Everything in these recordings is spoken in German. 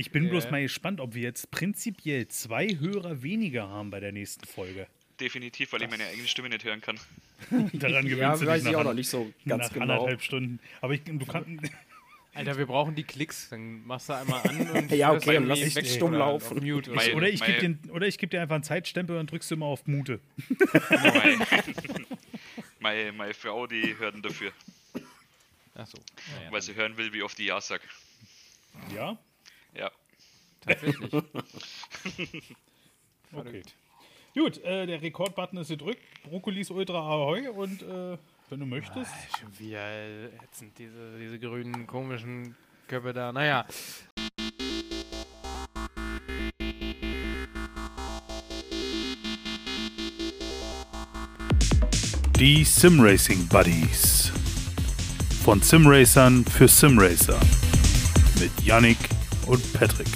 Ich bin bloß mal gespannt, ob wir jetzt prinzipiell zwei Hörer weniger haben bei der nächsten Folge. Definitiv, weil ich meine eigene Stimme nicht hören kann. Daran gewöhnst Ja, du weiß dich ich auch nach, noch nicht so ganz nach genau. anderthalb Stunden. Aber ich, du kannst. Alter, wir brauchen die Klicks. Dann machst du einmal an und Ja, okay, dann irgendwie lass ich weg stumm oder laufen. auf Mute oder so. Oder ich gebe dir, oder ich geb dir einfach einen Zeitstempel und drückst du immer auf Mute. meine, meine, Frau, die hört ihn dafür, Achso. Naja, weil sie hören will, wie oft ich Ja sag. Ja? Ja. tatsächlich. Okay. Gut, äh, der Rekordbutton ist gedrückt. Brokkolis Ultra Ahoi und äh, wenn du möchtest. Schon wieder ätzend, diese, diese grünen komischen Köpfe da. Naja. Die Simracing Buddies. Von Simracern für Simracer. Mit Yannick und Patrick.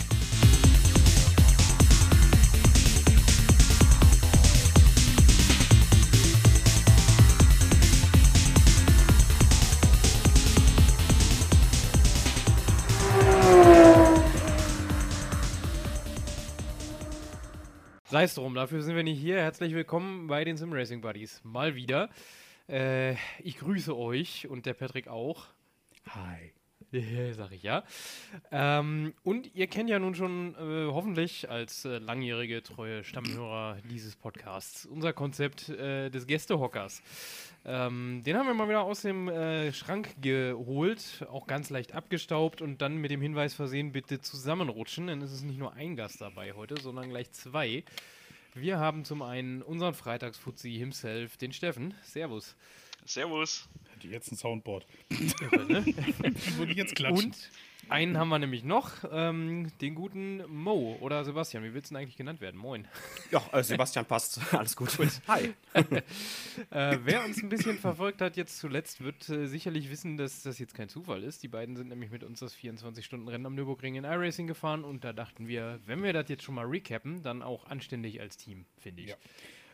Sei es drum, dafür sind wir nicht hier. Herzlich willkommen bei den Simracing Buddies. Mal wieder. Äh, ich grüße euch und der Patrick auch. Hi. Sag ich ja. Ähm, und ihr kennt ja nun schon äh, hoffentlich als äh, langjährige treue Stammhörer dieses Podcasts unser Konzept äh, des Gästehockers. Ähm, den haben wir mal wieder aus dem äh, Schrank geholt, auch ganz leicht abgestaubt und dann mit dem Hinweis versehen, bitte zusammenrutschen, denn es ist nicht nur ein Gast dabei heute, sondern gleich zwei. Wir haben zum einen unseren Freitagsfuzzi himself, den Steffen. Servus. Servus. Hätte jetzt ein Soundboard. Irre, ne? Würde ich jetzt klatschen. Und einen haben wir nämlich noch, ähm, den guten Mo oder Sebastian. Wie willst du denn eigentlich genannt werden? Moin. Ja, äh, Sebastian passt. Alles gut. Hi. Äh, wer uns ein bisschen verfolgt hat jetzt zuletzt, wird äh, sicherlich wissen, dass das jetzt kein Zufall ist. Die beiden sind nämlich mit uns das 24-Stunden-Rennen am Nürburgring in iRacing gefahren und da dachten wir, wenn wir das jetzt schon mal recappen, dann auch anständig als Team, finde ich. Ja.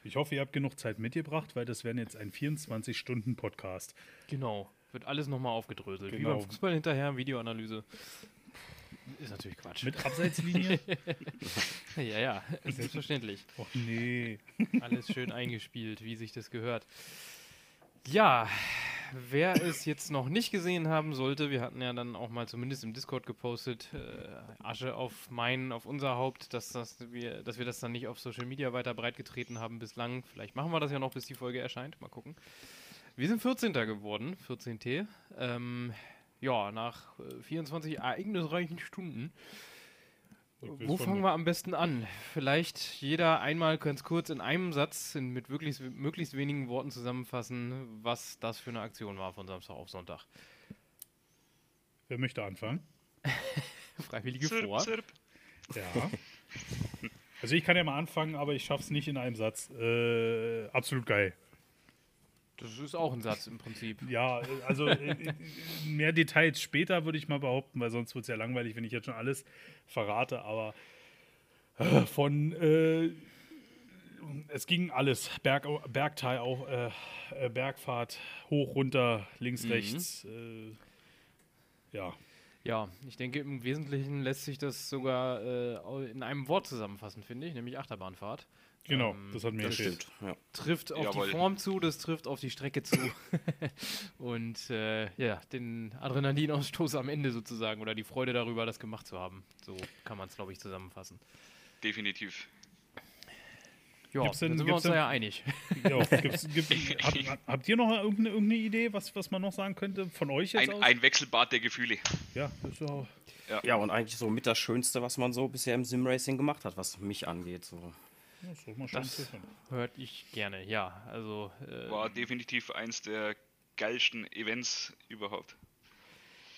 Ich hoffe, ihr habt genug Zeit mitgebracht, weil das wären jetzt ein 24-Stunden-Podcast. Genau. Wird alles nochmal aufgedröselt. Wie Genau. beim Fußball hinterher, Videoanalyse. Ist natürlich Quatsch. Mit Abseitslinie? ja, ja, selbstverständlich. Och nee. Alles schön eingespielt, wie sich das gehört. Ja, wer es jetzt noch nicht gesehen haben sollte, wir hatten ja dann auch mal zumindest im Discord gepostet, äh, Asche auf mein, auf unser Haupt, dass, das wir, dass wir das dann nicht auf Social Media weiter breitgetreten haben bislang. Vielleicht machen wir das ja noch, bis die Folge erscheint. Mal gucken. Wir sind 14. geworden, 14T. Ähm, ja, nach äh, 24 ereignisreichen Stunden. Wo fangen wir am besten an? Vielleicht jeder einmal ganz kurz in einem Satz in, mit möglichst, möglichst wenigen Worten zusammenfassen, was das für eine Aktion war von Samstag auf Sonntag. Wer möchte anfangen? Freiwillige Zirp, vor. zirp. Ja. Also ich kann ja mal anfangen, aber ich schaff's nicht in einem Satz. Äh, absolut geil. Das ist auch ein Satz im Prinzip. Ja, also äh, äh, mehr Details später würde ich mal behaupten, weil sonst wird es ja langweilig, wenn ich jetzt schon alles verrate. Aber äh, von äh, es ging alles, Berg, Bergteil auch, äh, äh, Bergfahrt, hoch, runter, links, Mhm. rechts. Ja, Ja, ich denke, im Wesentlichen lässt sich das sogar in einem Wort zusammenfassen, finde ich, nämlich Achterbahnfahrt. Genau, Ähm, das hat mir Das stimmt. Ja. Trifft auf Jawohl. die Form zu, das trifft auf die Strecke zu. Und äh, ja, den Adrenalinausstoß am Ende sozusagen oder die Freude darüber, das gemacht zu haben. So kann man es, glaube ich, zusammenfassen. Definitiv. Ja, Gibt's denn- dann sind wir uns da denn- ja einig. Ja, gibt's, gibt, hab, habt ihr noch irgendeine, irgendeine Idee, was, was man noch sagen könnte von euch jetzt Ein, aus? ein Wechselbad der Gefühle. ja, das ist ja, ja, und eigentlich so mit das Schönste, was man so bisher im Simracing gemacht hat, was mich angeht. So. Das Das-. Hört ich gerne, ja. Also, äh, War definitiv eins der geilsten Events überhaupt.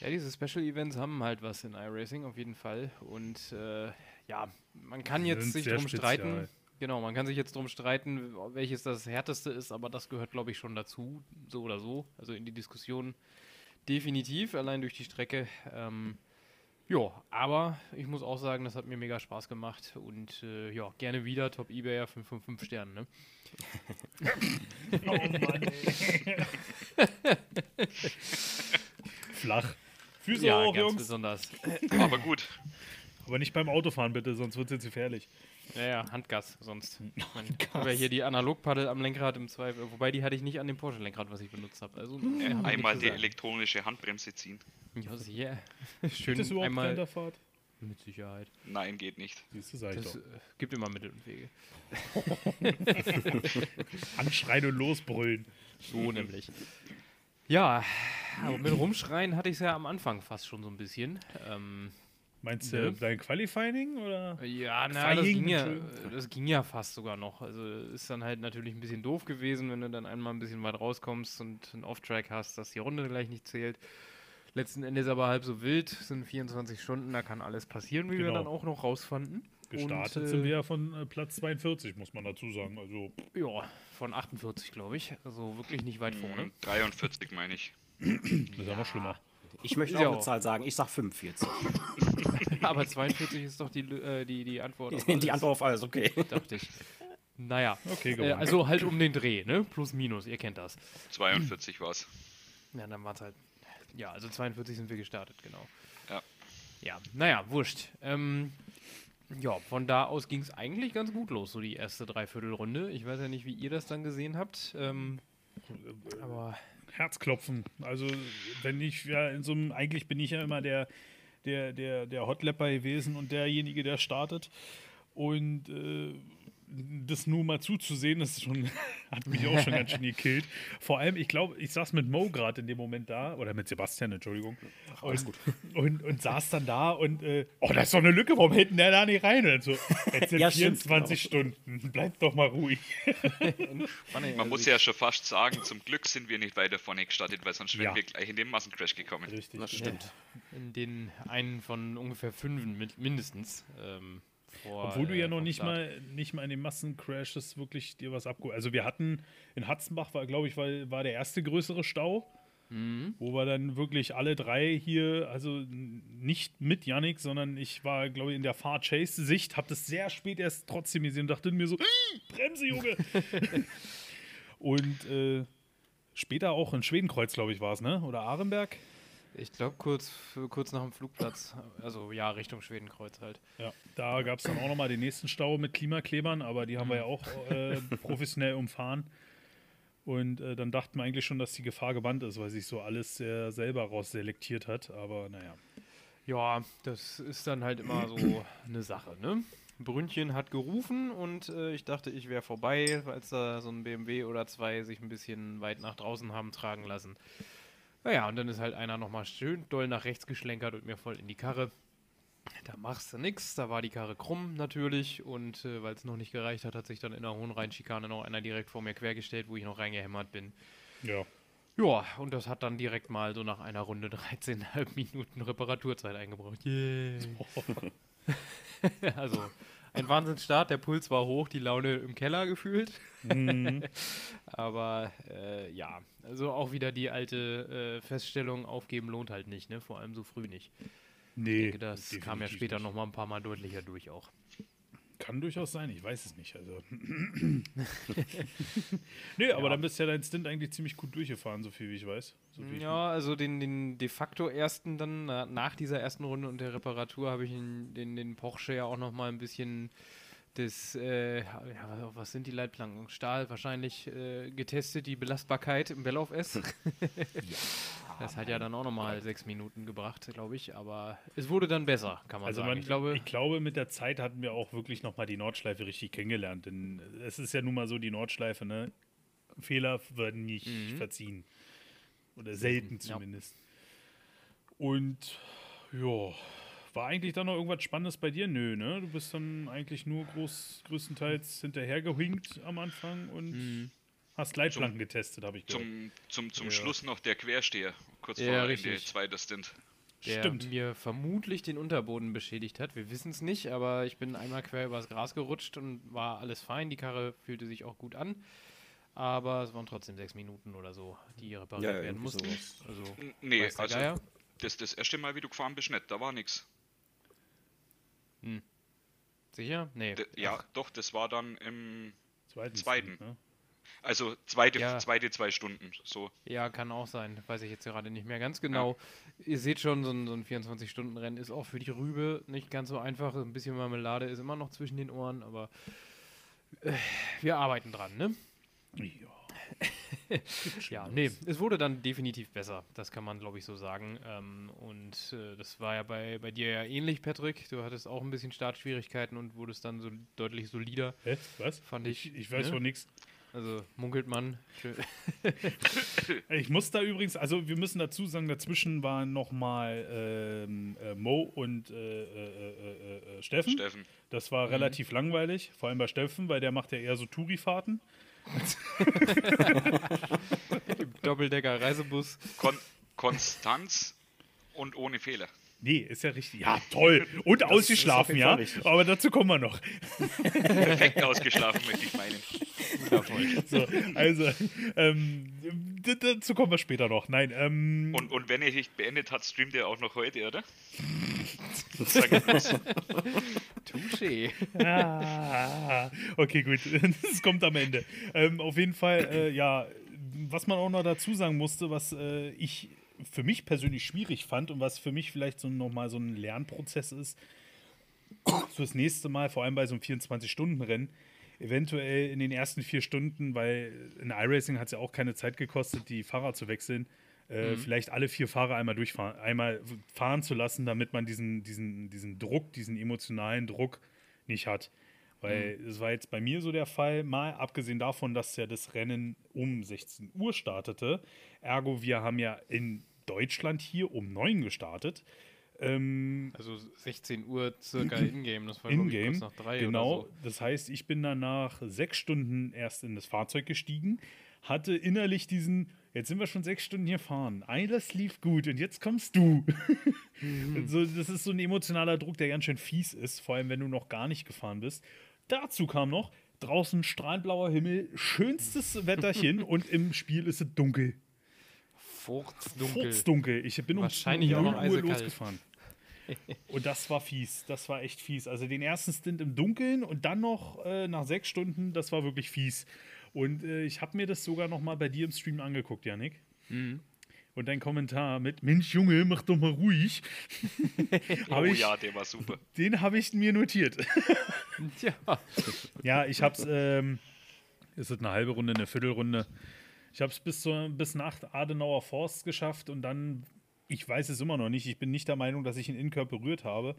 ja, diese Special Events haben halt was in iRacing auf jeden Fall. Und äh, ja, man kann jetzt sich drum streiten. spezial. Genau, man kann sich jetzt drum streiten, welches das härteste ist, aber das gehört, glaube ich, schon dazu, so oder so. Also in die Diskussion definitiv, allein durch die Strecke. Ähm, ja, aber ich muss auch sagen, das hat mir mega Spaß gemacht und äh, ja, gerne wieder Top Ebayer 5 von 5 Sternen. Ne? Oh Mann, ey. Flach. Füße Ja, hoch, ganz Jungs. besonders. Aber gut. Aber nicht beim Autofahren bitte, sonst wird es jetzt gefährlich. Ja, ja, Handgas sonst. Ich habe ja hier die Analogpaddel am Lenkrad im Zweifel. Wobei die hatte ich nicht an dem Porsche-Lenkrad, was ich benutzt habe. Also, Äh, kann man einmal die elektronische Handbremse ziehen. Ja, sehr. Gibt Schön es überhaupt einmal. Länderfahrt? Mit Sicherheit. Nein, geht nicht. Siehst du, sag ich Das doch. äh, gibt immer Mittel und Wege. Anschreien und losbrüllen. So nämlich. Ja, aber mit Rumschreien hatte ich es ja am Anfang fast schon so ein bisschen. Ähm, Meinst du Ne? dein Qualifying oder? ja, na, das ging ja, das ging ja fast sogar noch. Also ist dann halt natürlich ein bisschen doof gewesen, wenn du dann einmal ein bisschen weit rauskommst und einen Off-Track hast, dass die Runde gleich nicht zählt. Letzten Endes aber halb so wild, sind 24 Stunden, da kann alles passieren, wie wir Genau. dann auch noch rausfanden. Gestartet Und, sind äh, wir ja von äh, Platz 42, muss man dazu sagen. Also, Ja, von 48, glaube ich. Also wirklich nicht weit vorne. Hm, 43 meine ich. das ist ja noch schlimmer. Ich möchte auch eine Zahl sagen. Ich sag 45. Aber 42 ist doch die, äh, die, die Antwort. auf Die alles, Antwort auf alles, okay. Dachte ich. Naja. Okay, Äh, also halt um den Dreh, ne? Plus, minus, ihr kennt das. 42 war's. Ja, dann war es halt. Ja, also 42 sind wir gestartet, genau. Ja. Ja, naja, wurscht. Ähm, ja, von da aus ging es eigentlich ganz gut los, so die erste Dreiviertelrunde. Ich weiß ja nicht, wie ihr das dann gesehen habt. Ähm, aber Herzklopfen. Also, wenn ich ja in so einem, eigentlich bin ich ja immer der, der, der, der Hotlapper gewesen und derjenige, der startet. Und äh, das nur mal zuzusehen, das ist schon, hat mich auch schon ganz schön gekillt. Vor allem, ich glaube, ich saß mit Mo gerade in dem Moment da, oder mit Sebastian, Entschuldigung. Alles gut. Und, und saß dann da und, äh, oh, da ist doch eine Lücke, warum hält denn der da nicht rein? Und so, jetzt sind Ja, stimmt, 24 Stunden, bleib doch mal ruhig. Man muss ja schon fast sagen, zum Glück sind wir nicht weiter vorne gestartet, weil sonst wären Ja. wir gleich in den Massencrash gekommen. Richtig. Das stimmt. in den einen von ungefähr fünf mit, mindestens. Ähm, vor, Obwohl du ja noch nicht mal, nicht mal in den Massencrashes wirklich dir was abgeholt Also wir hatten in Hatzenbach war, glaube ich, war, war der erste größere Stau, Mhm. wo wir dann wirklich alle drei hier, also nicht mit Yannick, sondern ich war, glaube ich, in der Far-Chase-Sicht, habe das sehr spät erst trotzdem gesehen und dachte mir so, "Ih, Bremse, Junge! und äh, später auch in Schwedenkreuz, glaube ich, war es, ne? Oder Arenberg? Ich glaube, kurz, kurz nach dem Flugplatz. Also ja, Richtung Schwedenkreuz halt. Ja, da gab es dann auch nochmal den nächsten Stau mit Klimaklebern, aber die haben wir ja auch äh, professionell umfahren. Und äh, dann dachten wir eigentlich schon, dass die Gefahr gebannt ist, weil sich so alles sehr selber rausselektiert hat. Aber naja. Ja, das ist dann halt immer so eine Sache, ne? Brünnchen hat gerufen und äh, ich dachte, ich wäre vorbei, als da so ein BMW oder zwei sich ein bisschen weit nach draußen haben tragen lassen. Naja, und dann ist halt einer nochmal schön doll nach rechts geschlenkert und mir voll in die Karre. Da machst du nix, da war die Karre krumm natürlich und äh, weil es noch nicht gereicht hat, hat sich dann in der Hohenrheinschikane noch einer direkt vor mir quergestellt, wo ich noch reingehämmert bin. Ja. Ja, und das hat dann direkt mal so nach einer Runde 13,5 Minuten Reparaturzeit eingebraucht. Yay. also ein Wahnsinnsstart, der Puls war hoch, die Laune im Keller gefühlt. Mhm. Aber äh, ja, also auch wieder die alte äh, Feststellung, aufgeben lohnt halt nicht, ne? Vor allem so früh nicht. Ich Nee. denke, das kam ja später nicht. noch mal ein paar Mal deutlicher durch auch. Kann durchaus sein, ich weiß es nicht. Also. nee, aber dann bist ja dein Stint eigentlich ziemlich gut durchgefahren, so viel wie ich weiß. So ich Ja, also den, den de facto ersten dann, na, nach dieser ersten Runde und der Reparatur habe ich den, den Porsche ja auch noch mal ein bisschen das, äh, ja, was sind die Leitplanken? Stahl wahrscheinlich äh, getestet, die Belastbarkeit im Bellauf S. das hat ja dann auch noch mal sechs Minuten gebracht, glaube ich, aber es wurde dann besser, kann man Also sagen. man, ich glaube, ich glaube, mit der Zeit hatten wir auch wirklich nochmal die Nordschleife richtig kennengelernt. Denn es ist ja nun mal so, die Nordschleife, ne? Fehler werden nicht Mhm. verziehen. Oder selten ja. zumindest. Und ja, war eigentlich dann noch irgendwas Spannendes bei dir? Nö, ne? Du bist dann eigentlich nur groß, größtenteils hinterhergehinkt am Anfang und Mhm. hast Leitplanken getestet, habe ich gehört. Zum, zum, zum Ja. Schluss noch der Quersteher, kurz Ja, vor Ende, richtig. zweiter Stint. der Stimmt. mir vermutlich den Unterboden beschädigt hat. Wir wissen es nicht, aber ich bin einmal quer übers Gras gerutscht und war alles fein. Die Karre fühlte sich auch gut an. Aber es waren trotzdem sechs Minuten oder so, die repariert Ja, werden mussten. sowas. Also, Nee, also das, das erste Mal, wie du gefahren bist, nicht, da war nichts. Sicher? Nee. Ja, doch, das war dann im Zweiten. Zweiten. Ne? Also zweite, Ja. zweite zwei Stunden. So. Ja, kann auch sein. Weiß ich jetzt gerade nicht mehr ganz genau. Ihr seht schon, so ein, so ein 24-Stunden-Rennen ist auch für die Rübe nicht ganz so einfach. Ein bisschen Marmelade ist immer noch zwischen den Ohren, aber äh, wir arbeiten dran, ne? Ja. Ja, nee, es wurde dann definitiv besser. Das kann man, glaube ich, so sagen. Ähm, und äh, das war ja bei, bei dir ja ähnlich, Patrick. Du hattest auch ein bisschen Startschwierigkeiten und wurdest dann so deutlich solider. Hä? Was? Fand ich, Ich weiß ne? von nichts. Also munkelt man. Ich muss da übrigens, also wir müssen dazu sagen, dazwischen waren nochmal ähm, äh, Mo und äh, äh, äh, äh, Steffen. Steffen. Das Mhm. war relativ langweilig, vor allem bei Steffen, weil der macht ja eher so Touri-Fahrten. Doppeldecker Reisebus. Kon Konstanz und ohne Fehler. Nee, ist ja richtig. Ja, toll. Und ausgeschlafen, jeden Fall ja. richtig. Aber dazu kommen wir noch. Perfekt ausgeschlafen, möchte ich meinen. So, also, ähm, dazu kommen wir später noch. Nein, ähm, Und, und wenn er nicht beendet hat, streamt er auch noch heute, oder? Touché. Ah, okay, gut. Das kommt am Ende. Ähm, auf jeden Fall, äh, ja, was man auch noch dazu sagen musste, was äh, ich für mich persönlich schwierig fand und was für mich vielleicht so nochmal so ein Lernprozess ist, fürs nächste Mal, vor allem bei so einem 24-Stunden-Rennen, eventuell in den ersten vier Stunden, weil in iRacing hat es ja auch keine Zeit gekostet, die Fahrer zu wechseln, äh, vielleicht alle vier Fahrer einmal durchfahren, einmal fahren zu lassen, damit man diesen, diesen, diesen Druck, diesen emotionalen Druck nicht hat. Weil es war jetzt bei mir so der Fall, mal abgesehen davon, dass ja das Rennen um 16 Uhr startete. Ergo, wir haben ja in Deutschland hier um 9 gestartet. Ähm, Also 16 Uhr circa in-game. Das war in-game. kurz nach drei Genau. oder so. Das heißt, ich bin dann nach sechs Stunden erst in das Fahrzeug gestiegen, hatte innerlich diesen, jetzt sind wir schon sechs Stunden hier fahren. Alles lief gut und jetzt kommst du. Mhm. so, das ist so ein emotionaler Druck, der ganz schön fies ist, vor allem wenn du noch gar nicht gefahren bist. Dazu kam noch, draußen strahlblauer Himmel, schönstes Wetterchen und im Spiel ist es dunkel. Furzdunkel. Furzdunkel. Ich bin um Wahrscheinlich auch 0 noch Uhr eisekalt. losgefahren. Und das war fies. Das war echt fies. Also den ersten Stint im Dunkeln und dann noch äh, nach sechs Stunden, das war wirklich fies. Und äh, ich habe mir das sogar noch mal bei dir im Stream angeguckt, Janik. Mhm. Und dein Kommentar mit Mensch Junge, mach doch mal ruhig. Oh ich, ja, der war super. Den habe ich mir notiert. Ja. Ja, ich hab's, ähm, ist es eine halbe Runde, eine Viertelrunde. Ich habe es bis, bis nach Adenauer Forst geschafft und dann, ich weiß es immer noch nicht, ich bin nicht der Meinung, dass ich einen Innkörper berührt habe.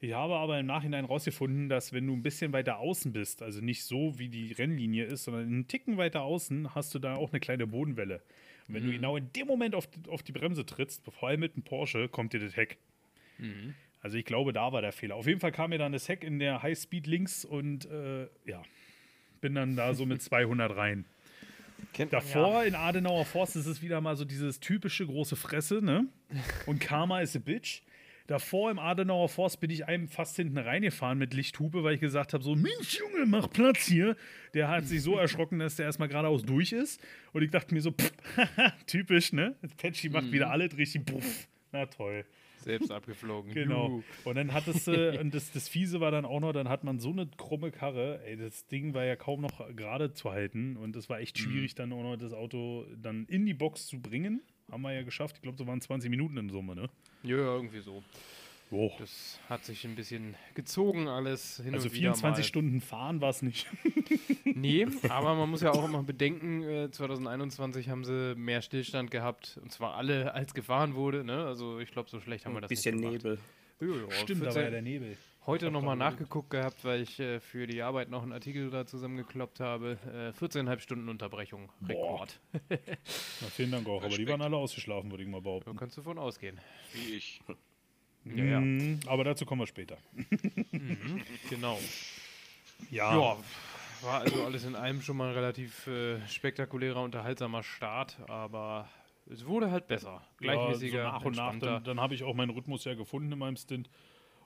Ich habe aber im Nachhinein rausgefunden, dass wenn du ein bisschen weiter außen bist, also nicht so wie die Rennlinie ist, sondern einen Ticken weiter außen, hast du da auch eine kleine Bodenwelle. Und wenn du genau in dem Moment auf, die- auf die Bremse trittst, vor allem mit einem Porsche, kommt dir das Heck. Also ich glaube, da war der Fehler. Auf jeden Fall kam mir dann das Heck in der Highspeed links und äh, ja, bin dann da so mit 200 rein. Kennt Davor in Adenauer Forst ist es wieder mal so dieses typische große Fresse, ne? Und Karma is a bitch. Davor im Adenauer Forst bin ich einem fast hinten reingefahren mit Lichthupe, weil ich gesagt habe: So, Mensch, Junge, mach Platz hier. Der hat sich so erschrocken, dass der erstmal geradeaus durch ist. Und ich dachte mir so: pff, typisch, ne? Patchy macht wieder alles richtig. Puff. Na toll. Selbst abgeflogen. Genau. Und dann hattest du, und das, das Fiese war dann auch noch, dann hat man so eine krumme Karre, ey, das Ding war ja kaum noch gerade zu halten und es war echt schwierig, dann auch noch das Auto dann in die Box zu bringen. Haben wir ja geschafft. Ich glaube, so waren 20 Minuten in Summe, ne? Ja, irgendwie so. Oh. Das hat sich ein bisschen gezogen alles hin Also und wieder 24 mal. Stunden fahren war es nicht. Nee, aber man muss ja auch immer bedenken, äh, 2021 haben sie mehr Stillstand gehabt und zwar alle, als gefahren wurde. Ne? Also ich glaube, so schlecht haben wir Ein das bisschen nicht gemacht. Nebel. Ja, ja, Stimmt, da 14 war ja der Nebel. Heute nochmal nachgeguckt gehabt, weil ich äh, für die Arbeit noch einen Artikel da zusammengekloppt habe. Äh, 14,5 Stunden Unterbrechung. Rekord. Na, vielen Dank auch. Aber die waren alle ausgeschlafen, würde ich mal Da behaupten. kannst du von ausgehen. Wie ich. Ja, ja. Mhm, aber dazu kommen wir später. Genau. Ja. Ja, war also alles in allem schon mal ein relativ äh, spektakulärer, unterhaltsamer Start, aber es wurde halt besser. Gleichmäßiger, ja, so nach und nach. Dann, dann habe ich auch meinen Rhythmus ja gefunden in meinem Stint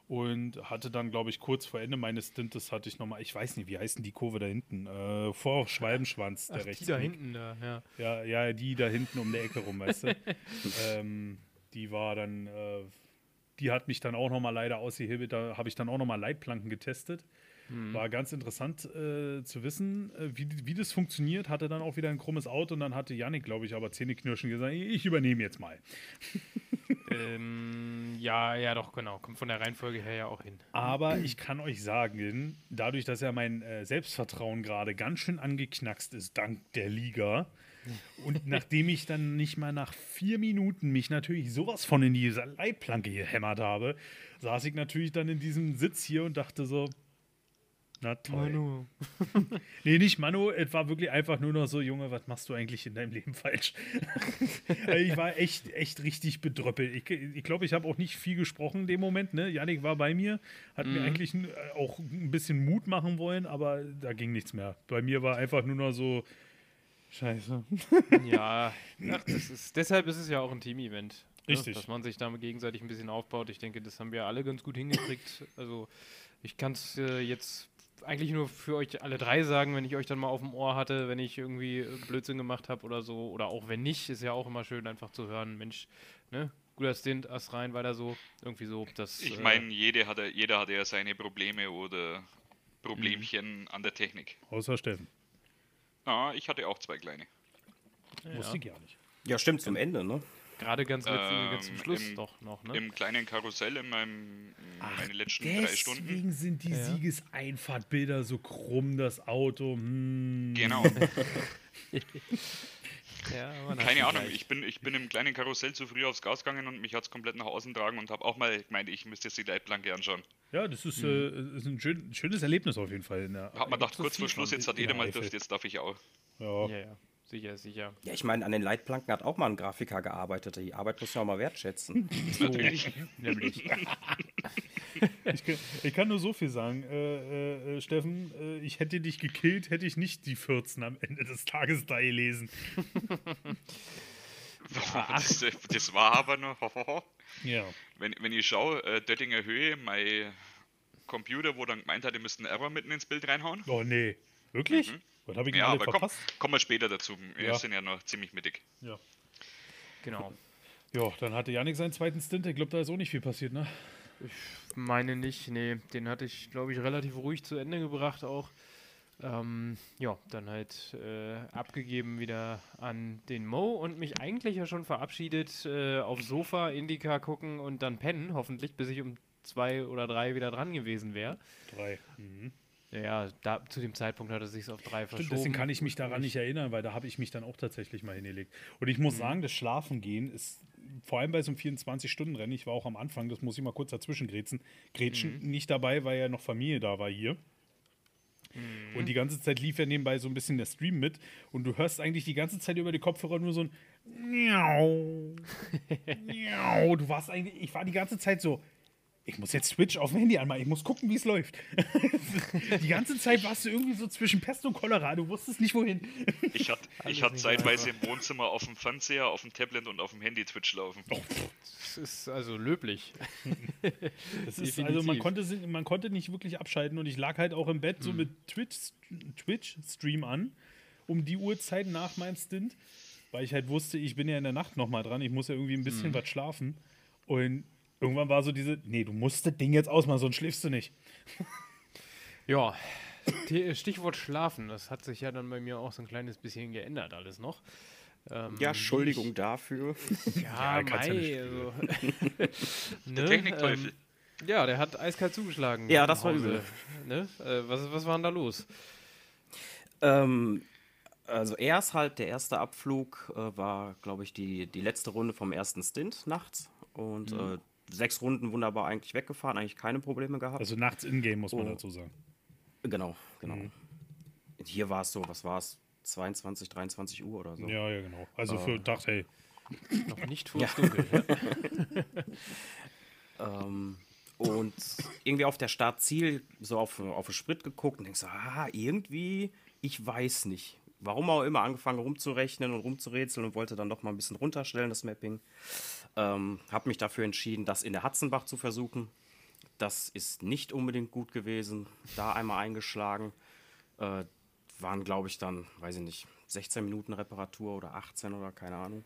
und hatte dann, glaube ich, kurz vor Ende meines Stintes hatte ich nochmal, ich weiß nicht, wie heißt denn die Kurve da hinten? Äh, vor Schwalbenschwanz, der Ach, die rechts. da hinten da, ja. Ja, ja, die da hinten um der Ecke rum, weißt du? ähm, die war dann, äh, die hat mich dann auch nochmal leider ausgehebelt. Da habe ich dann auch nochmal Leitplanken getestet. War ganz interessant äh, zu wissen, äh, wie, wie das funktioniert. Hatte dann auch wieder ein krummes Auto und dann hatte Yannick, glaube ich, aber Zähneknirschen gesagt, ich übernehme jetzt mal. Ähm, ja, ja, doch, genau. Kommt von der Reihenfolge her ja auch hin. Aber ich kann euch sagen, dadurch, dass ja mein äh, Selbstvertrauen gerade ganz schön angeknackst ist, dank der Liga, und nachdem ich dann nicht mal nach vier Minuten mich natürlich sowas von in diese Leitplanke gehämmert habe, saß ich natürlich dann in diesem Sitz hier und dachte so, na toll. Nee, nicht Manu, es war wirklich einfach nur noch so, Junge, was machst du eigentlich in deinem Leben falsch? Also ich war echt, echt richtig bedröppelt. Ich glaube, ich, glaub, ich habe auch nicht viel gesprochen in dem Moment. Ne? Janik war bei mir, hat mir eigentlich äh, auch ein bisschen Mut machen wollen, aber da ging nichts mehr. Bei mir war einfach nur noch so, scheiße. Ja, ach, das ist, deshalb ist es ja auch ein Team-Event. ne? Richtig. Dass man sich damit gegenseitig ein bisschen aufbaut. Ich denke, das haben wir alle ganz gut hingekriegt. Also, ich kann es äh, jetzt eigentlich nur für euch alle drei sagen, wenn ich euch dann mal auf dem Ohr hatte, wenn ich irgendwie äh, Blödsinn gemacht habe oder so. Oder auch wenn nicht, ist ja auch immer schön, einfach zu hören, Mensch, ne? Guter Stint, Ass rein, weiter so. Irgendwie so. Das, Ich äh, meine, jede hatte, jeder hatte ja seine Probleme oder Problemchen an der Technik. Außer Steffen. Ah, ich hatte auch zwei kleine. Wusste ich gar nicht. Ja, stimmt, zum Ende, ne? Gerade ganz, letzt- ganz zum Ähm, Schluss im- doch noch, ne? Im kleinen Karussell in meinem in meine letzten drei Stunden. Deswegen sind die Ja. Siegeseinfahrtbilder so krumm, das Auto. Hm. Genau. ja, man hat Keine Ahnung, gleich. ich bin, ich bin im kleinen Karussell zu früh aufs Gas gegangen und mich hat es komplett nach außen tragen und habe auch mal gemeint, ich müsste jetzt die Leitplanke anschauen. Ja, das ist, äh, ist ein schön, schönes Erlebnis auf jeden Fall. Der, Hab mir gedacht, kurz vor Schluss, jetzt hat jeder der mal dürft, jetzt darf ich auch. Ja. Ja, ja, sicher, sicher. Ja, ich meine, an den Leitplanken hat auch mal ein Grafiker gearbeitet. Die Arbeit muss man auch mal wertschätzen. Natürlich. Nämlich. Ich, kann, ich kann nur so viel sagen, äh, äh, Steffen, äh, ich hätte dich gekillt, hätte ich nicht die 14 am Ende des Tages da gelesen. das, das war aber noch. Ja. wenn, wenn ich schaue, äh, Döttinger Höhe, mein Computer, wo dann gemeint hat, ihr müsst einen Error mitten ins Bild reinhauen. Oh nee. Wirklich? Was habe ich Ja, aber komm, verpasst? kommen wir später dazu. Wir Ja. sind ja noch ziemlich mittig. Ja. Genau. ja, dann hatte Janik seinen zweiten Stint. Ich glaube, da ist auch nicht viel passiert, ne? Meine nicht, nee. Den hatte ich, glaube ich, relativ ruhig zu Ende gebracht auch. Ähm, ja, dann halt äh, abgegeben wieder an den Mo und mich eigentlich ja schon verabschiedet, äh, aufs Sofa, Indica gucken und dann pennen, hoffentlich, bis ich um zwei oder drei wieder dran gewesen wäre. Drei. Mhm. Ja, da, zu dem Zeitpunkt hat es sich auf drei verschoben. Stimmt, deswegen kann ich mich daran nicht erinnern, weil da habe ich mich dann auch tatsächlich mal hingelegt. Und ich muss sagen, das Schlafengehen ist vor allem bei so einem 24-Stunden-Rennen, ich war auch am Anfang, das muss ich mal kurz dazwischen grätschen, grätschen nicht dabei, weil ja noch Familie da war hier. Und die ganze Zeit lief ja nebenbei so ein bisschen der Stream mit und du hörst eigentlich die ganze Zeit über die Kopfhörer nur so ein Miau. Miau. Du warst eigentlich, ich war die ganze Zeit so, ich muss jetzt Switch auf dem Handy anmachen, ich muss gucken, wie es läuft. die ganze Zeit warst du irgendwie so zwischen Pest und Cholera, du wusstest nicht wohin. Ich hatte ich hatte zeitweise im Wohnzimmer auf dem Fernseher, auf dem Tablet und auf dem Handy Twitch laufen. Das ist also löblich. Das ist, also man konnte, man konnte nicht wirklich abschalten und ich lag halt auch im Bett so mit Twitch, Twitch-Stream an, um die Uhrzeit nach meinem Stint, weil ich halt wusste, ich bin ja in der Nacht nochmal dran, ich muss ja irgendwie ein bisschen was schlafen. Und irgendwann war so diese, nee, du musst das Ding jetzt ausmachen, sonst schläfst du nicht. Ja, Stichwort Schlafen, das hat sich ja dann bei mir auch so ein kleines bisschen geändert alles noch. Ähm, Ja, Entschuldigung dafür. Ja, Ja, kannst ja also, Der ne, Technikteufel. Ähm, ja, der hat eiskalt zugeschlagen. Ja, das war übel. Ne? Äh, was, was war denn da los? Ähm, also erst halt, der erste Abflug äh, war, glaube ich, die, die letzte Runde vom ersten Stint nachts. Und äh, sechs Runden wunderbar eigentlich weggefahren, eigentlich keine Probleme gehabt. Also nachts in-game, muss man Oh. dazu sagen. genau, genau. Hier war es so, was war es? 22, 23 Uhr oder so. Ja, ja, genau. Also für Dach, hey. Noch nicht vor Dunkel. Ja. Ähm, und irgendwie auf der Startziel so auf, auf den Sprit geguckt und denkst so, ah, irgendwie, ich weiß nicht. Warum auch immer angefangen rumzurechnen und rumzurätseln und wollte dann doch mal ein bisschen runterstellen, das Mapping. Ähm, habe mich dafür entschieden, das in der Hatzenbach zu versuchen. Das ist nicht unbedingt gut gewesen. Da einmal eingeschlagen. Äh, waren, glaube ich, dann, weiß ich nicht, 16 Minuten Reparatur oder 18 oder keine Ahnung.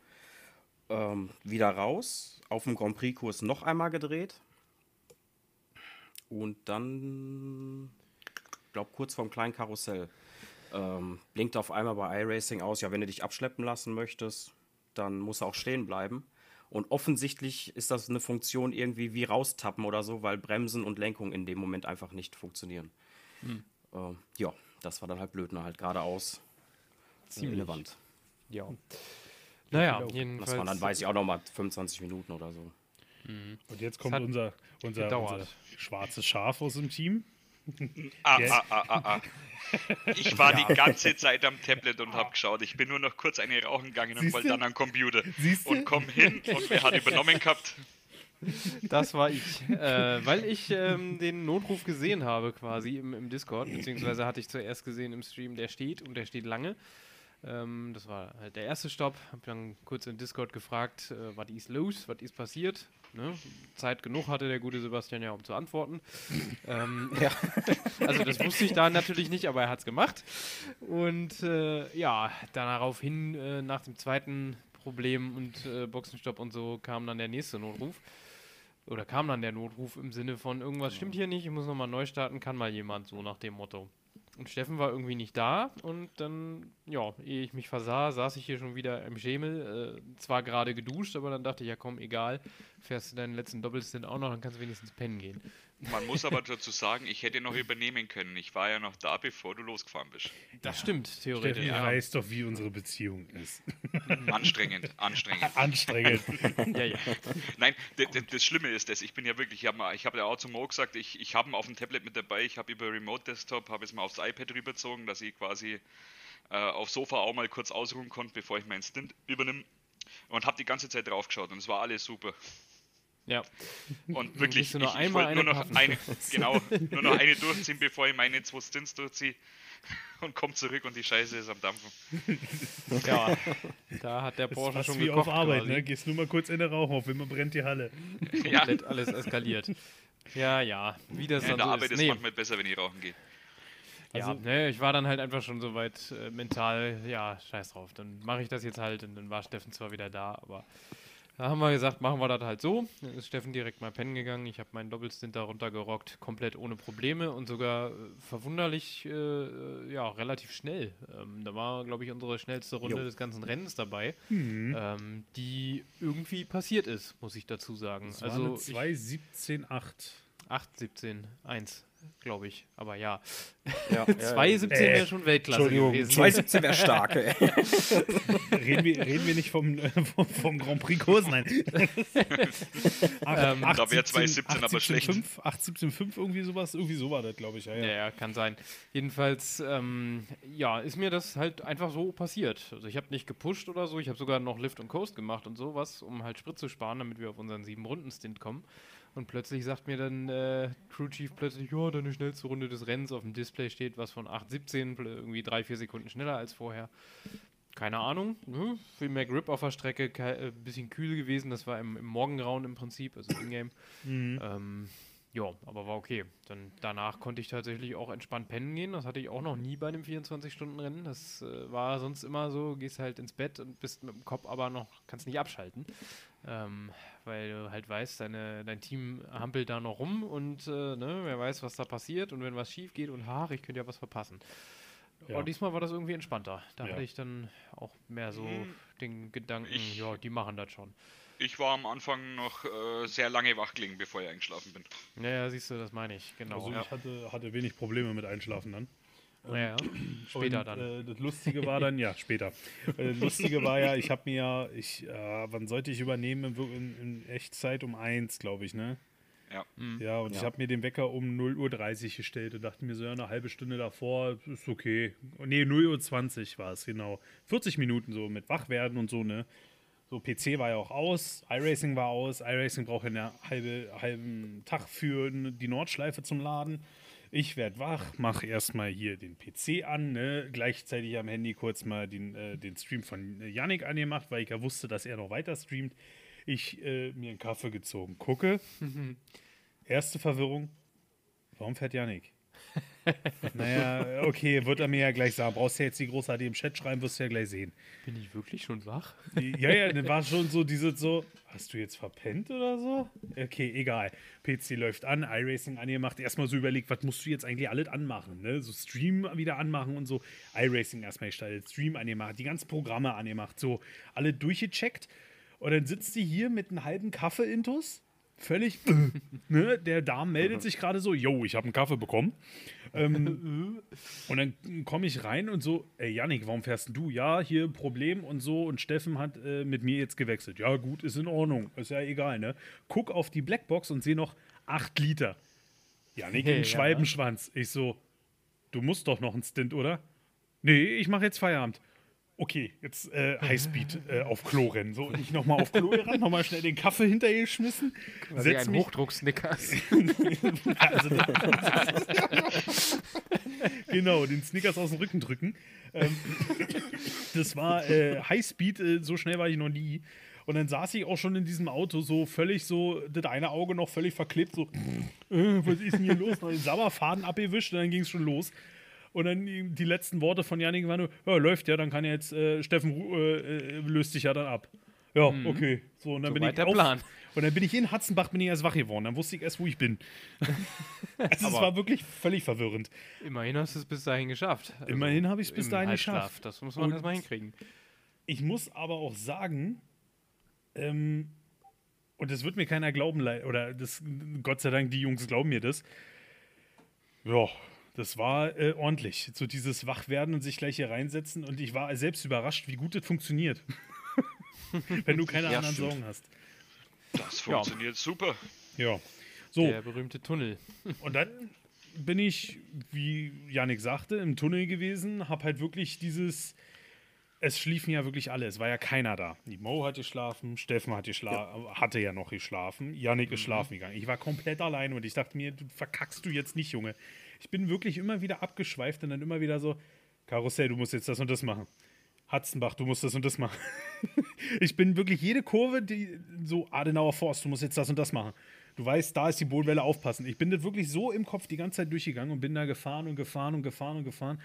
Ähm, wieder raus, auf dem Grand Prix-Kurs noch einmal gedreht. Und dann glaube kurz vorm kleinen Karussell, ähm, blinkt auf einmal bei iRacing aus, ja, wenn du dich abschleppen lassen möchtest, dann muss er auch stehen bleiben. Und offensichtlich ist das eine Funktion irgendwie wie raustappen oder so, weil Bremsen und Lenkung in dem Moment einfach nicht funktionieren. Hm. Äh, ja, das war dann halt blöd, ne? halt geradeaus. Ziemlich Wand. Ja. Naja, Das jedenfalls. waren dann, weiß ich auch noch mal 25 Minuten oder so. Und jetzt kommt unser, unser, unser schwarzes Schaf aus dem Team. Ah, ah, ah, ah, ah. Ich war die ganze Zeit am Tablet und habe geschaut. Ich bin nur noch kurz eine rauchen gegangen und Siehste? wollte dann am Computer. Siehste? Und komm hin und wer hat übernommen gehabt? Das war ich. äh, weil ich ähm, den Notruf gesehen habe quasi im, im Discord, beziehungsweise hatte ich zuerst gesehen im Stream, der steht und der steht lange. Ähm, das war halt der erste Stopp. Hab dann kurz in Discord gefragt, äh, was ist los, was ist passiert. Ne? Zeit genug hatte der gute Sebastian ja, um zu antworten. ähm, also das wusste ich da natürlich nicht, aber er hat es gemacht. Und äh, ja, daraufhin äh, nach dem zweiten Problem und äh, Boxenstopp und so kam dann der nächste Notruf. Oder kam dann der Notruf im Sinne von irgendwas stimmt hier nicht, ich muss nochmal neu starten, kann mal jemand so nach dem Motto. Und Steffen war irgendwie nicht da und dann, ja, ehe ich mich versah, saß ich hier schon wieder im Schemel. Äh, zwar gerade geduscht, aber dann dachte ich, ja komm, egal, fährst du deinen letzten Doppelstint auch noch, dann kannst du wenigstens pennen gehen. Man muss aber dazu sagen, ich hätte noch übernehmen können. Ich war ja noch da, bevor du losgefahren bist. Das stimmt, theoretisch. Steffen Ja. weiß doch, wie unsere Beziehung ist. Anstrengend, anstrengend. Anstrengend. ja, ja. Nein, das Schlimme ist das, ich bin ja wirklich, ich habe hab ja auch zu Mo gesagt, ich, ich habe ihn auf dem Tablet mit dabei, ich habe über Remote Desktop, habe es mal aufs iPad rübergezogen, dass ich quasi äh, aufs Sofa auch mal kurz ausruhen konnte, bevor ich meinen Stint übernehme. Und habe die ganze Zeit drauf geschaut und es war alles super. ja. Und wirklich, nur ich, ich wollte nur noch paffen. eine, genau, nur noch eine durchziehen, bevor ich meine zwei Stints durchziehe und komme zurück und die Scheiße ist am Dampfen. ja, da hat der Porsche schon wie gekocht auf Arbeit, quasi. ne? Gehst nur mal kurz in der Rauch auf, immer brennt die Halle. Ja, Komplett alles eskaliert. Ja, ja, wie das in dann der so Arbeit ist. ist Nee, manchmal besser, wenn ich rauchen gehe. Ja, Also- ne, ich war dann halt einfach schon so weit äh, mental, ja, scheiß drauf, dann mache ich das jetzt halt und dann war Steffen zwar wieder da, aber da haben wir gesagt, machen wir das halt so. Dann ist Steffen direkt mal pennen gegangen, ich habe meinen Doppelstint da runtergerockt, komplett ohne Probleme und sogar äh, verwunderlich, äh, äh, ja, relativ schnell. Ähm, da war, glaube ich, unsere schnellste Runde Jo. des ganzen Rennens dabei, Mhm. ähm, die irgendwie passiert ist, muss ich dazu sagen. Das war also eine ich- 2.17.8. 8, 17, 1, glaube ich. Aber ja. Ja, 2, 17 Äh, wäre schon Weltklasse gewesen. 217 wäre stark, ey. Reden wir, reden wir nicht vom, äh, vom, vom Grand Prix Kurs, nein. Ähm, Da wär 2.17 aber schlecht. 8.17.5, irgendwie sowas, irgendwie so war das, glaube ich. Ja, Ja, ja. ja, kann sein. Jedenfalls, ähm, ja, ist mir das halt einfach so passiert. Also ich habe nicht gepusht oder so, ich habe sogar noch Lift und Coast gemacht und sowas, um halt Sprit zu sparen, damit wir auf unseren sieben Runden Stint kommen. Und plötzlich sagt mir dann äh, Crew Chief plötzlich, ja, deine schnellste Runde des Rennens auf dem Display steht was von 8,17, pl- irgendwie drei, vier Sekunden schneller als vorher. Keine Ahnung, ne? viel mehr Grip auf der Strecke, äh, bisschen kühl gewesen, das war im, im Morgengrauen im Prinzip, also Ingame. Ähm, ja, aber war okay. Dann danach konnte ich tatsächlich auch entspannt pennen gehen. Das hatte ich auch noch nie bei einem 24-Stunden-Rennen. Das äh, war sonst immer so, gehst halt ins Bett und bist mit dem Kopf aber noch, kannst nicht abschalten. Ähm, weil du halt weißt, deine, dein Team hampelt da noch rum und äh, ne, wer weiß, was da passiert und wenn was schief geht und ach, ich könnte ja was verpassen. Ja. Aber diesmal war das irgendwie entspannter. Da Ja. hatte ich dann auch mehr so Hm, den Gedanken, ich- ja, die machen das schon. Ich war am Anfang noch äh, sehr lange wach gelegen, bevor ich eingeschlafen bin. Naja, siehst du, das meine ich, genau. Also ich hatte, hatte wenig Probleme mit Einschlafen dann. Naja, später und, dann. Äh, das Lustige war dann, ja, später. Äh, das Lustige war ja, ich habe mir ja, ich, äh, wann sollte ich übernehmen? In, in, in Echtzeit um eins, glaube ich, ne? Ja. Ja, und ich Ja. habe mir den Wecker um 0.30 Uhr gestellt und dachte mir so, ja, eine halbe Stunde davor ist okay. Nee, 0.20 Uhr war es, genau. 40 Minuten so mit Wachwerden und so, ne? So, PC war ja auch aus, iRacing war aus. iRacing braucht ja einen halbe, halben Tag für die Nordschleife zum Laden. Ich werde wach, mache erstmal hier den PC an, ne? gleichzeitig am Handy kurz mal den, äh, den Stream von äh, Yannick angemacht, weil ich ja wusste, dass er noch weiter streamt. Ich äh, mir einen Kaffee gezogen, gucke. Erste Verwirrung, warum fährt Yannick? Naja, okay, wird er mir ja gleich sagen. Brauchst du ja jetzt die großartig im Chat schreiben, wirst du ja gleich sehen. Bin ich wirklich schon wach? Ja, ja, dann war schon so diese so, hast du jetzt verpennt oder so? Okay, egal. PC läuft an, iRacing angemacht, erstmal so überlegt, was musst du jetzt eigentlich alles anmachen, ne? So Stream wieder anmachen und so. iRacing erstmal gestaltet, Stream angemacht, die ganzen Programme angemacht, so alle durchgecheckt. Und dann sitzt die hier mit einem halben Kaffee-Intus, völlig, ne? Der Darm meldet sich gerade so, yo, ich habe einen Kaffee bekommen. Ähm, und dann komme ich rein und so, ey Yannick, warum fährst denn du? Ja, hier Problem und so und Steffen hat äh, mit mir jetzt gewechselt. Ja, gut, ist in Ordnung, ist ja egal, ne? Guck auf die Blackbox und sehe noch 8 Liter. Yannick Ja. in Schwalbenschwanz. Ich so, du musst doch noch einen Stint, oder? Nee, ich mache jetzt Feierabend. Okay, jetzt äh, Highspeed äh, auf Klo rennen. So, ich nochmal auf Klo gerannt, nochmal schnell den Kaffee hinterher geschmissen. Quasi Setz ein mich, Hochdruck-Snickers. also, genau, den Snickers aus dem Rücken drücken. Ähm, das war äh, Highspeed, äh, so schnell war ich noch nie. Und dann saß ich auch schon in diesem Auto so völlig so, das eine Auge noch völlig verklebt, so, äh, was ist denn hier los? Noch den Sauerfaden abgewischt und dann ging es schon los. Und dann die, letzten Worte von Janik waren nur, ja, läuft ja, dann kann ja jetzt, äh, Steffen äh, äh, löst sich ja dann ab. Ja, okay. So, und dann bin Soweit ich der auf, Plan. Und dann bin ich in Hatzenbach, bin ich erst wach geworden. Dann wusste ich erst, wo ich bin. also es war wirklich völlig verwirrend. Immerhin hast du es bis dahin geschafft. Also Immerhin habe ich es bis dahin Halbschlaf. geschafft. Das muss man erstmal hinkriegen. Ich muss aber auch sagen, ähm, und das wird mir keiner glauben, oder das, Gott sei Dank, die Jungs glauben mir das. Ja, das war äh, ordentlich. So dieses Wachwerden und sich gleich hier reinsetzen. Und ich war selbst überrascht, wie gut das funktioniert. Wenn du keine Ja, anderen stimmt. Sorgen hast. Das funktioniert super. Ja. So, Der berühmte Tunnel. Und dann bin ich, wie Yannick sagte, im Tunnel gewesen, habe halt wirklich dieses. Es schliefen ja wirklich alle, es war ja keiner da. Die Mo hat geschlafen, Steffen hat geschlafen, hatte ja noch geschlafen, Yannick ist schlafen gegangen. Ich war komplett allein und ich dachte mir, du verkackst du jetzt nicht, Junge. Ich bin wirklich immer wieder abgeschweift und dann immer wieder so, Karussell, du musst jetzt das und das machen. Hatzenbach, du musst das und das machen. ich bin wirklich jede Kurve, die so Adenauer Forst, du musst jetzt das und das machen. Du weißt, da ist die Bodenwelle, aufpassen. Ich bin das wirklich so im Kopf die ganze Zeit durchgegangen und bin da gefahren und gefahren und gefahren und gefahren.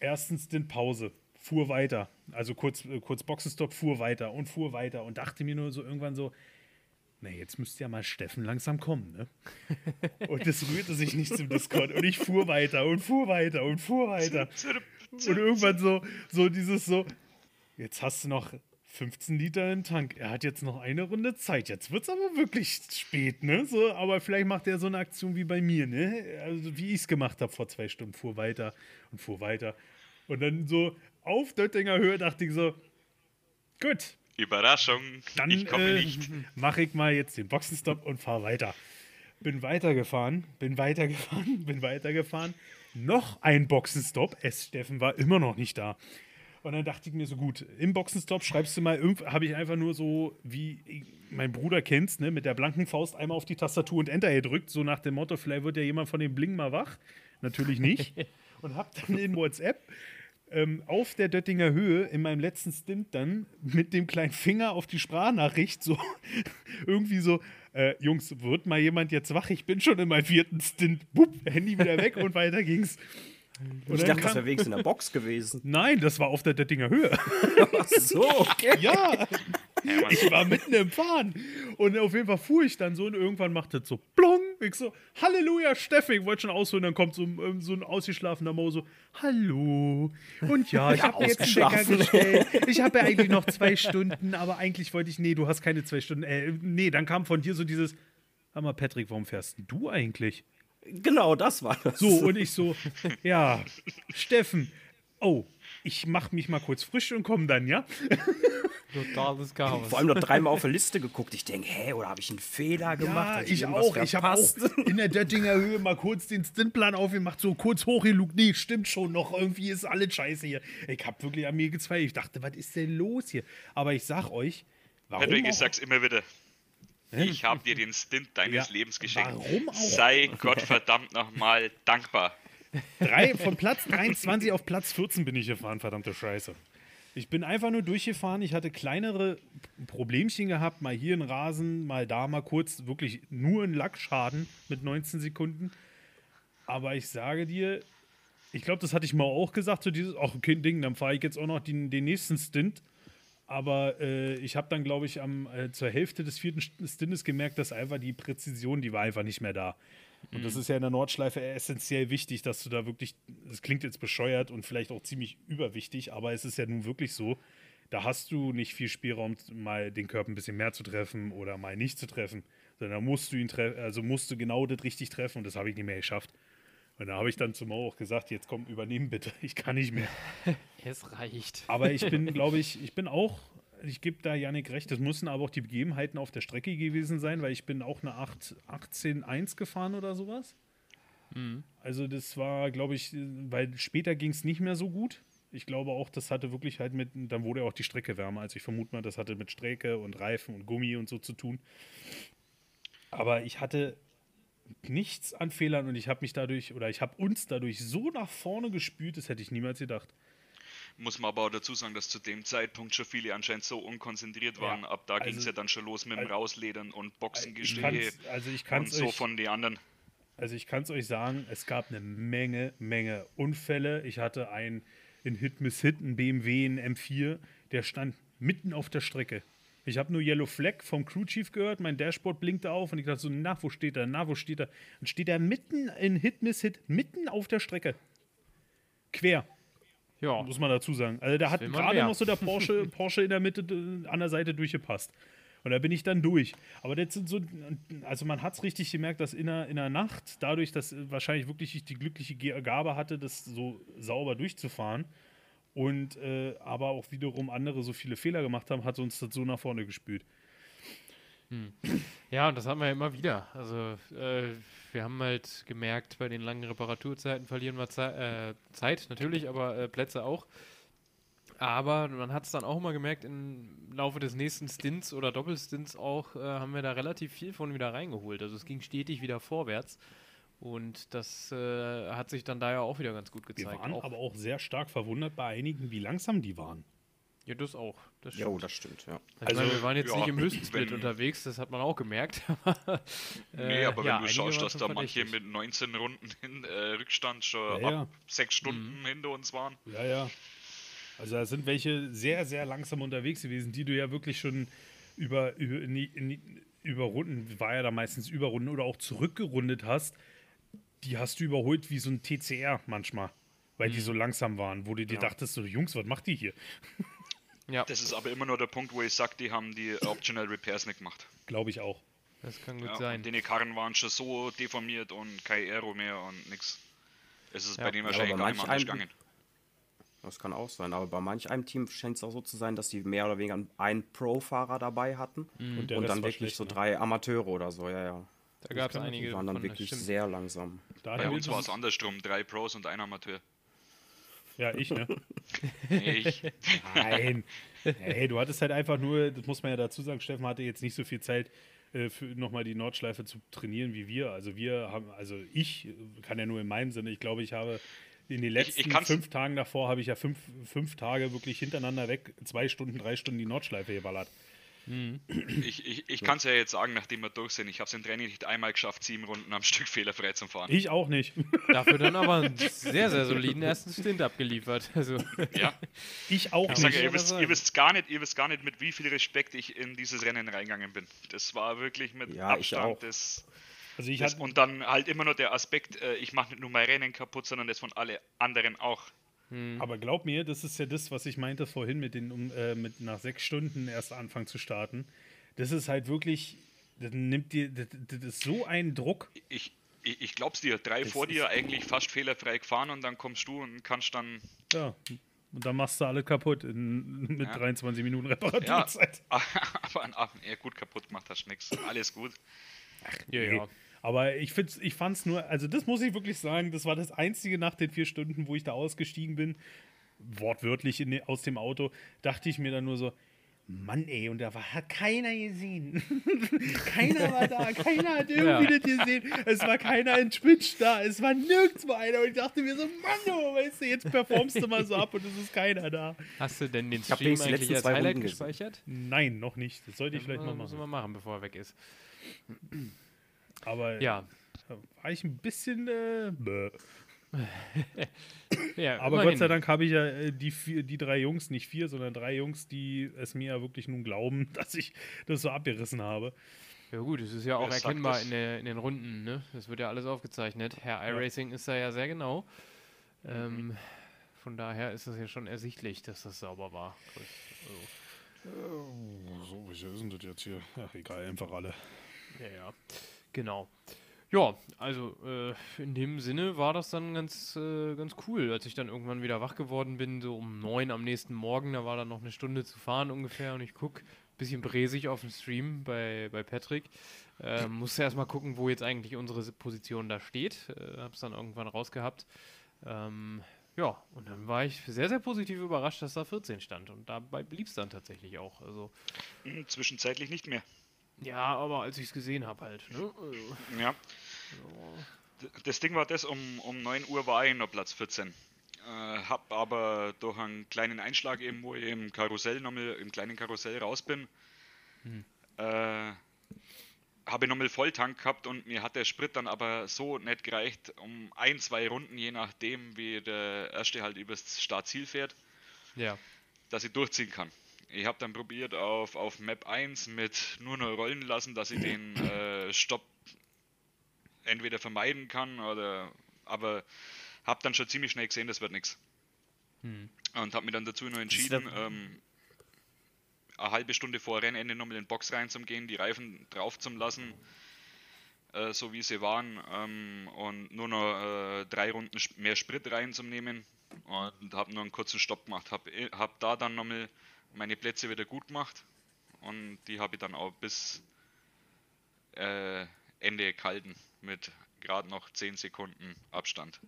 Erstens den Pause, fuhr weiter. Also kurz, äh, kurz Boxenstopp, fuhr weiter und fuhr weiter und dachte mir nur so irgendwann so, na, jetzt müsste ja mal Steffen langsam kommen, ne? Und es rührte sich nicht zum Discord. Und ich fuhr weiter und fuhr weiter und fuhr weiter. Und irgendwann so, so dieses so, jetzt hast du noch 15 Liter im Tank. Er hat jetzt noch eine Runde Zeit. Jetzt wird es aber wirklich spät, ne? So, aber vielleicht macht er so eine Aktion wie bei mir, ne? Also wie ich es gemacht habe vor zwei Stunden. Fuhr weiter und fuhr weiter. Und dann so auf Döttinger Höhe dachte ich so, gut, Überraschung, dann ich komme äh, nicht. mache ich mal jetzt den Boxenstopp und fahre weiter. Bin weitergefahren, bin weitergefahren, bin weitergefahren. Noch ein Boxenstopp. S. Steffen war immer noch nicht da. Und dann dachte ich mir so, gut, im Boxenstopp schreibst du mal, habe ich einfach nur so, wie mein Bruder kennst, ne, mit der blanken Faust einmal auf die Tastatur und Enter gedrückt, so nach dem Motto, vielleicht wird ja jemand von dem Bling mal wach. Natürlich nicht. und hab dann in WhatsApp ähm, auf der Döttinger Höhe in meinem letzten Stint dann mit dem kleinen Finger auf die Sprachnachricht so irgendwie so, äh, Jungs, wird mal jemand jetzt wach? Ich bin schon in meinem vierten Stint. Bupp, Handy wieder weg und weiter ging's. Und Ich dachte, das wäre wenigstens in der Box gewesen. Nein, das war auf der Döttinger Höhe. Ach so, okay. ja, ich war mitten im Fahren. Und auf jeden Fall fuhr ich dann so und irgendwann macht das so plong. Ich so, Halleluja, Steffen. Ich wollte schon ausholen, dann kommt so, ähm, so ein ausgeschlafener Mo so, Hallo. Und ja, ich habe mir jetzt einen Wecker gestellt. Ich habe ja eigentlich noch zwei Stunden, aber eigentlich wollte ich, nee, du hast keine zwei Stunden. Äh, nee, dann kam von dir so dieses, Hör mal, Patrick, warum fährst du eigentlich? Genau, das war das. So, und ich so, ja, Steffen, oh, ich mach mich mal kurz frisch und komm dann, ja? Totales Chaos. Vor allem noch dreimal auf der Liste geguckt. Ich denke, hä, oder habe ich einen Fehler gemacht? Ja, ich irgendwas auch. Ich habe auch in der Döttinger Höhe mal kurz den Stintplan aufgemacht, so kurz hochgelugt. Nee, stimmt schon noch. Irgendwie ist alles scheiße hier. Ich habe wirklich an mir gezweifelt. Ich dachte, was ist denn los hier? Aber ich sag euch, warum Patrick, ich sag's immer wieder. Ich habe dir den Stint deines Ja, Lebens geschenkt. warum auch? Sei Gottverdammt nochmal dankbar. drei, von Platz 23 auf Platz 14 bin ich gefahren, verdammte Scheiße. Ich bin einfach nur durchgefahren. Ich hatte kleinere Problemchen gehabt. Mal hier ein Rasen, mal da mal kurz. Wirklich nur ein Lackschaden mit 19 Sekunden. Aber ich sage dir, ich glaube, das hatte ich mal auch gesagt, so dieses, ach, okay, Ding, dann fahre ich jetzt auch noch den, den nächsten Stint. Aber äh, ich habe dann, glaube ich, am, äh, zur Hälfte des vierten Stintes gemerkt, dass einfach die Präzision, die war einfach nicht mehr da. Und das ist ja in der Nordschleife essentiell wichtig, dass du da wirklich, das klingt jetzt bescheuert und vielleicht auch ziemlich überwichtig, aber es ist ja nun wirklich so, da hast du nicht viel Spielraum, mal den Körper ein bisschen mehr zu treffen oder mal nicht zu treffen. Sondern da musst du ihn treffen, also musst du genau das richtig treffen und das habe ich nicht mehr geschafft. Und da habe ich dann zu Mo auch gesagt, jetzt komm, übernehmen bitte, ich kann nicht mehr. Es reicht. Aber ich bin, glaube ich, ich bin auch, ich gebe da Janik recht, das müssen aber auch die Begebenheiten auf der Strecke gewesen sein, weil ich bin auch eine 8, 18-1 gefahren oder sowas. Also das war, glaube ich, weil später ging es nicht mehr so gut. Ich glaube auch, das hatte wirklich halt mit, dann wurde auch die Strecke wärmer. Also ich vermute mal, das hatte mit Strecke und Reifen und Gummi und so zu tun. Aber ich hatte nichts an Fehlern und ich habe mich dadurch, oder ich habe uns dadurch so nach vorne gespült, das hätte ich niemals gedacht. Muss man aber auch dazu sagen, dass zu dem Zeitpunkt schon viele anscheinend so unkonzentriert waren. Ab da ging es also- ja dann schon los mit dem also- Rausledern und Boxengestehe also ich kann und es so euch, von den anderen. also ich kann's euch sagen, es gab eine Menge, Menge Unfälle. Ich hatte einen in Hit Miss Hit, einen BMW, einen M4, der stand mitten auf der Strecke. Ich habe nur Yellow Flag vom Crew Chief gehört, mein Dashboard blinkte auf und ich dachte so, na, wo steht er, na, wo steht er? Dann steht er mitten in Hit Miss Hit, mitten auf der Strecke. Quer. Ja, muss man dazu sagen. Also da hat gerade noch so der Porsche, Porsche in der Mitte äh, an der Seite durchgepasst. Und da bin ich dann durch. Aber das sind so, also man hat es richtig gemerkt, dass in der, in der Nacht, dadurch, dass äh, wahrscheinlich wirklich ich die glückliche Gabe hatte, das so sauber durchzufahren und äh, aber auch wiederum andere so viele Fehler gemacht haben, hat uns das so nach vorne gespült. Ja, und das haben wir ja immer wieder. Also äh, wir haben halt gemerkt, bei den langen Reparaturzeiten verlieren wir Zei äh, Zeit natürlich, aber äh, Plätze auch. Aber man hat es dann auch immer gemerkt, im Laufe des nächsten Stints oder Doppelstints auch, äh, haben wir da relativ viel von wieder reingeholt. Also es ging stetig wieder vorwärts. Und das äh, hat sich dann da ja auch wieder ganz gut Wir gezeigt. waren auch, aber auch sehr stark verwundert bei einigen, wie langsam die waren. Ja, das auch. Das Jo, stimmt. das stimmt, ja. Ich Also, meine, wir waren jetzt ja, nicht im Höchstsplit wenn- unterwegs, das hat man auch gemerkt. Nee, Äh, aber ja, wenn du schaust, dass da manche mit 19 Runden hin, äh, Rückstand schon Ja, ja. ab sechs Stunden Mhm. hinter uns waren. Ja, ja. Also da sind welche sehr, sehr langsam unterwegs gewesen, die du ja wirklich schon über, über, nie- nie- über Runden, war ja da meistens über Runden oder auch zurückgerundet hast, die hast du überholt wie so ein TCR manchmal, weil Mhm. die so langsam waren, wo du dir dachtest, so Jungs, was macht die hier? Ja, Das ist aber immer nur der Punkt, wo ich sage, die haben die Optional Repairs nicht gemacht. Glaube ich auch. das kann gut Ja, sein. und die Karren waren schon so deformiert und kein Aero mehr und nix. Es ist Ja. bei denen wahrscheinlich gar nicht gegangen. Das kann auch sein, aber bei manch einem Team scheint es auch so zu sein, dass die mehr oder weniger einen Pro-Fahrer dabei hatten Und der und Rest dann wirklich schlecht, so ne? drei Amateure oder so, ja, ja. Da gab es einige. Die waren dann wirklich stimmt. sehr langsam. Da Bei uns war es andersrum, drei Pros und ein Amateur. Ja, ich, ne? Ich, Nein. Hey, du hattest halt einfach nur, das muss man ja dazu sagen, Steffen hatte jetzt nicht so viel Zeit, äh, nochmal die Nordschleife zu trainieren wie wir. Also wir haben, also ich äh, kann ja nur in meinem Sinne, ich glaube, ich habe in den letzten ich kann's- fünf Tagen davor habe ich ja fünf, fünf Tage wirklich hintereinander weg, zwei Stunden, drei Stunden die Nordschleife geballert. Ich, ich, ich kann es ja jetzt sagen, nachdem wir durch sind. Ich habe es im Training nicht einmal geschafft, sieben Runden am Stück fehlerfrei zu fahren. Ich auch nicht. Dafür dann aber einen sehr, sehr soliden ersten Stint abgeliefert. Also, Ja, Ich auch ich sage, nicht. man ihr wisst, ihr wisst gar nicht, ihr wisst gar nicht, mit wie viel Respekt ich in dieses Rennen reingegangen bin. Das war wirklich mit Ja. Abstand das, Also ich das und dann halt immer nur der Aspekt, äh, ich mache nicht nur mein Rennen kaputt, sondern das von alle anderen auch. Aber glaub mir, das ist ja das, was ich meinte vorhin mit den, um, äh, mit nach sechs Stunden erst anfangen zu starten. Das ist halt wirklich, das nimmt dir, das, das ist so ein Druck. Ich, ich, ich glaub's dir, drei Das vor dir eigentlich fast fehlerfrei gefahren und dann kommst du und kannst dann Ja. Und dann machst du alle kaputt in, mit Ja. 23 Minuten Ja, Reparaturzeit. aber ach, ja, gut kaputt gemacht hast nix. Alles gut. ja, Nee. ja. Aber ich, find's, ich fand es nur, also das muss ich wirklich sagen, das war das einzige nach den vier Stunden, wo ich da ausgestiegen bin, wortwörtlich in, aus dem Auto, dachte ich mir dann nur so, Mann ey, und da war, hat keiner gesehen. keiner war da, keiner hat irgendwie Ja. das gesehen. Es war keiner in Twitch da, es war nirgendwo einer. Und ich dachte mir so, Mann, oh, weißt du, jetzt performst du mal so ab und es ist keiner da. Hast du denn den hab Stream die eigentlich letzten als Highlight gespeichert? Nein, noch nicht. Das sollte ich vielleicht mal Müssen machen. wir machen, bevor er weg ist. Aber Ja, Da war ich ein bisschen. Äh. Ja, Aber immerhin. Gott sei Dank habe ich ja äh, die, vier, die drei Jungs, nicht vier, sondern drei Jungs, die es mir ja wirklich nun glauben, dass ich das so abgerissen habe. Ja gut, es ist ja auch Wer erkennbar das? in, der, in den Runden, ne? Das wird ja alles aufgezeichnet. Herr iRacing ist da ja sehr genau. Ähm, von daher ist es ja schon ersichtlich, dass das sauber war. Also, So, welche sind das jetzt hier? Ach, egal, einfach alle. ja, ja. Genau. Ja, also äh, in dem Sinne war das dann ganz, äh, ganz cool, als ich dann irgendwann wieder wach geworden bin, so um neun am nächsten Morgen, da war dann noch eine Stunde zu fahren ungefähr und ich gucke, bisschen bräsig auf dem Stream bei, bei Patrick, äh, musste erstmal gucken, wo jetzt eigentlich unsere Si- Position da steht, äh, hab's dann irgendwann rausgehabt. Ähm, ja, und dann war ich sehr, sehr positiv überrascht, dass da 14 stand und dabei blieb es dann tatsächlich auch. Also, Hm, Zwischenzeitlich nicht mehr. Ja, aber als ich es gesehen habe halt, ne? Also, Ja. D- Das Ding war das, um, um 9 Uhr war ich noch Platz 14. Äh, hab aber durch einen kleinen Einschlag eben, wo ich im Karussell nochmal, im kleinen Karussell raus bin, äh, habe ich nochmal Volltank gehabt und mir hat der Sprit dann aber so nicht gereicht, um ein, zwei Runden, je nachdem, wie der erste halt übers Startziel fährt, ja. dass ich durchziehen kann. Ich habe dann probiert auf, auf Map 1 mit nur noch rollen lassen, dass ich den äh, Stopp entweder vermeiden kann oder aber habe dann schon ziemlich schnell gesehen, das wird nichts. Und habe mich dann dazu noch entschieden, ähm, eine halbe Stunde vor Rennende nochmal in den Box reinzugehen, die Reifen drauf zu lassen, äh, so wie sie waren, ähm, und nur noch äh, drei Runden mehr Sprit reinzunehmen und habe nur einen kurzen Stopp gemacht. Habe hab da dann nochmal meine Plätze wieder gut gemacht und die habe ich dann auch bis äh, Ende gehalten mit gerade noch 10 Sekunden Abstand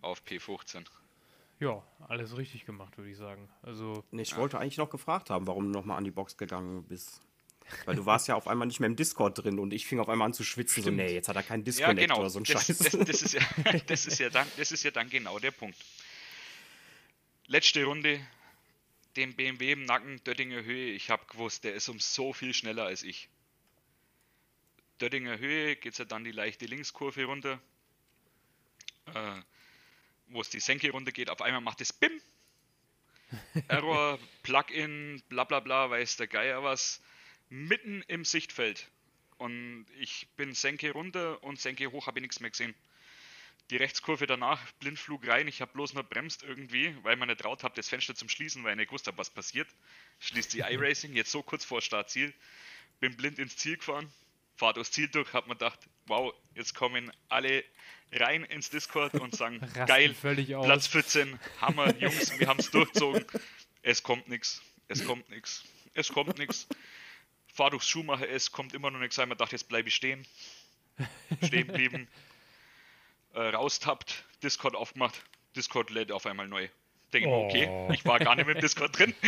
auf P15. Ja, alles richtig gemacht, würde ich sagen. Also, Nee, ich wollte eigentlich noch gefragt haben, warum du nochmal an die Box gegangen bist. Weil du warst ja auf einmal nicht mehr im Discord drin und ich fing auf einmal an zu schwitzen. So, nee, jetzt hat er keinen Ja, Disconnect genau. oder so ein das, Scheiß. das, das, ist ja, das, ist ja dann, das ist ja dann genau der Punkt. Letzte Runde, den BMW im Nacken, Döttinger Höhe. Ich habe gewusst, der ist um so viel schneller als ich. Döttinger Höhe geht es ja dann die leichte Linkskurve runter, äh, wo es die Senke runter geht. Auf einmal macht es BIM. Error, Plugin, bla bla bla, weiß der Geier was. Mitten im Sichtfeld. Und ich bin Senke runter und Senke hoch, habe ich nichts mehr gesehen. Die Rechtskurve danach, Blindflug rein, ich habe bloß nur bremst irgendwie, weil man nicht traut habe, das Fenster zum Schließen, weil ich nicht gewusst habe, was passiert. Schließt die iRacing, jetzt so kurz vor Startziel. Bin blind ins Ziel gefahren, fahr durchs Ziel durch, hab mir gedacht, wow, jetzt kommen alle rein ins Discord und sagen, Rasten geil, völlig aus. Platz 14, Hammer, Jungs, wir haben es durchgezogen. Es kommt nichts, es kommt nichts, es kommt nichts. Fahr durchs Schuhmacher, es kommt immer noch nichts. Ich mir gedacht, jetzt bleibe ich stehen. Stehen geblieben. Äh, raustappt, Discord aufgemacht, Discord lädt auf einmal neu. Denke ich mir, okay, Oh. ich war gar nicht mit im Discord drin.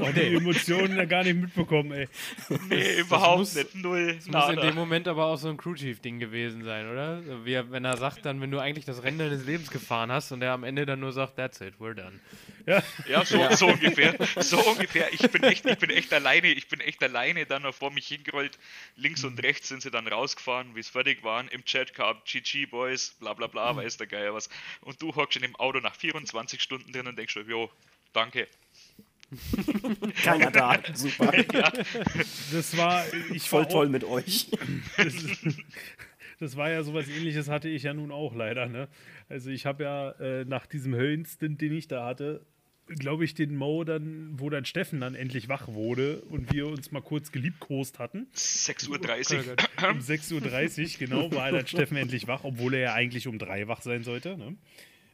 Oh, die Emotionen da gar nicht mitbekommen, ey. Nee, überhaupt muss- nicht. Null. Das muss in nada. dem Moment aber auch so ein Crew Chief Ding gewesen sein, oder? Wie er, wenn er sagt dann, wenn du eigentlich das Rennen deines Lebens gefahren hast und er am Ende dann nur sagt, that's it, we're done. Ja, so, so ungefähr. So ungefähr. Ich bin echt, ich bin echt alleine. Ich bin echt alleine dann noch vor mich hingerollt. Links und rechts sind sie dann rausgefahren, wie es fertig waren. Im Chat kam GG Boys, bla bla bla, weiß der Geier was. Und du hockst in dem Auto nach 24 Stunden drin und denkst schon, jo, danke. Keiner da. Super. Das war, ich Voll war toll Auch, mit euch. das, das war ja sowas ähnliches hatte ich ja nun auch leider, ne? Also ich habe ja äh, nach diesem Höllenstint, den ich da hatte, glaube ich, den Mo dann, wo dann Steffen dann endlich wach wurde und wir uns mal kurz geliebkost hatten. 6.30 Uhr. Um 6.30 Uhr, genau, war dann Steffen endlich wach, obwohl er ja eigentlich um drei wach sein sollte. Ne?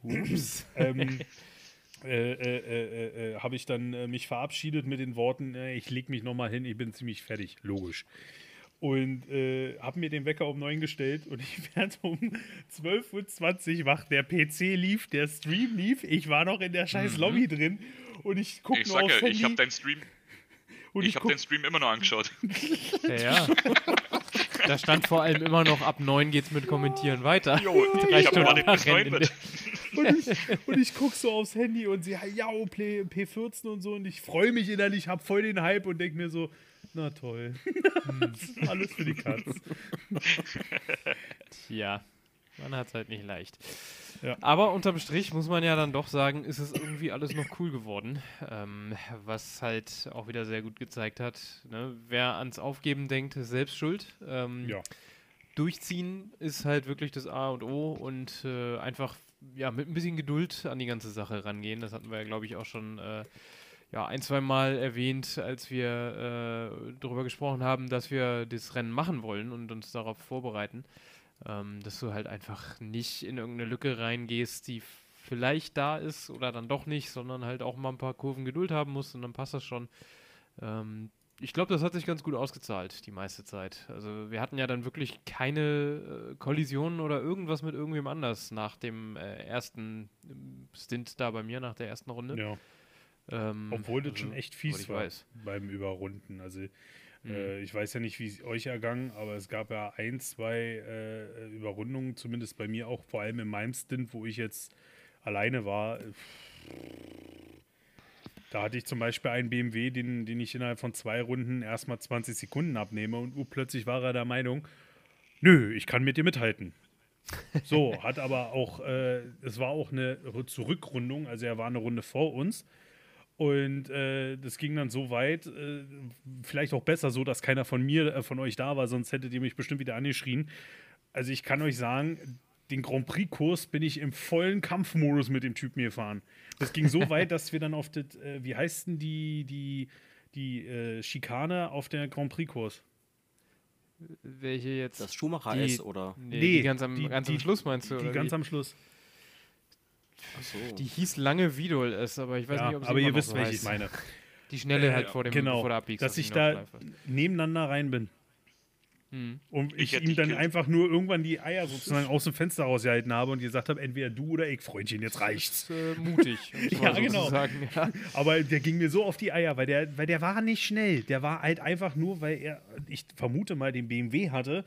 Ups. ähm, äh, äh, äh, äh, habe ich dann äh, mich verabschiedet mit den Worten, äh, ich leg mich nochmal hin, ich bin ziemlich fertig, logisch. Und äh, habe mir den Wecker um 9 gestellt und ich werde um 12.20 Uhr wach. Der PC lief, der Stream lief, ich war noch in der scheiß Lobby drin und ich gucke Ich nur sag aufs Handy ich habe deinen Stream, und ich ich habe den Stream immer noch angeschaut. Ja, ja. da stand vor allem immer noch, ab 9 geht's mit Kommentieren weiter. Jo, ich habe gewartet, bis nach 9 Rennen. wird. Und ich, und ich gucke so aufs Handy und sie, ja, Play- P14 und so. Und ich freue mich innerlich, habe voll den Hype und denke mir so, Na toll. Alles für die Katz. Ja, man hat es halt nicht leicht. Ja. Aber unterm Strich muss man ja dann doch sagen, ist es irgendwie alles noch cool geworden. Ähm, was halt auch wieder sehr gut gezeigt hat. Ne? Wer ans Aufgeben denkt, ist selbst schuld. Ähm, Ja. Durchziehen ist halt wirklich das A und O und äh, einfach ja, mit ein bisschen Geduld an die ganze Sache rangehen. Das hatten wir ja, glaube ich, auch schon äh, ja, ein, zwei Mal erwähnt, als wir äh, darüber gesprochen haben, dass wir das Rennen machen wollen und uns darauf vorbereiten. Ähm, dass du halt einfach nicht in irgendeine Lücke reingehst, die vielleicht da ist oder dann doch nicht, sondern halt auch mal ein paar Kurven Geduld haben musst und dann passt das schon. Ähm, ich glaube, das hat sich ganz gut ausgezahlt, die meiste Zeit. Also wir hatten ja dann wirklich keine äh, Kollisionen oder irgendwas mit irgendwem anders nach dem äh, ersten ähm, Stint da bei mir, nach der ersten Runde. ja. Ähm, Obwohl das also, schon echt fies war weiß. beim Überrunden. Also Mhm. äh, ich weiß ja nicht, wie es euch ergangen, aber es gab ja ein, zwei äh, Überrundungen, zumindest bei mir auch, vor allem in meinem Stint, wo ich jetzt alleine war. Da hatte ich zum Beispiel einen BMW, den, den ich innerhalb von zwei Runden erstmal 20 Sekunden abnehme und urplötzlich war er der Meinung, nö, ich kann mit dir mithalten. So, hat aber auch, äh, es war auch eine Zurückrundung, also er war eine Runde vor uns. Und äh, das ging dann so weit, äh, vielleicht auch besser so, dass keiner von mir, äh, von euch da war, sonst hättet ihr mich bestimmt wieder angeschrien. Also ich kann euch sagen, den Grand Prix-Kurs bin ich im vollen Kampfmodus mit dem Typen gefahren. Das ging so weit, dass wir dann auf das, äh, wie heißt denn die, die, die äh, Schikane auf der Grand Prix-Kurs? Welche jetzt? Das Schumacher Die- ist oder. nee, Nee, die ganz am, die- ganz die- am Schluss meinst du? Die oder ganz wie? am Schluss. Achso. die hieß lange Vidol S, aber ich weiß Ja, nicht, ob sie aber immer ihr noch wisst, so welche ich meine. Die schnelle halt Äh, vor dem genau, bevor du abbiegst. dass die ich da nebeneinander rein bin. Hm. Und Ich ich, ihm dann einfach nur irgendwann die Eier sozusagen aus dem Fenster rausgehalten habe und gesagt habe, entweder du oder ich, Freundchen, jetzt reicht's. Das ist, äh, mutig, Ja, so genau. Ja. Aber der ging mir so auf die Eier, weil der, weil der war nicht schnell. Der war halt einfach nur, weil er, ich vermute mal, den BMW hatte,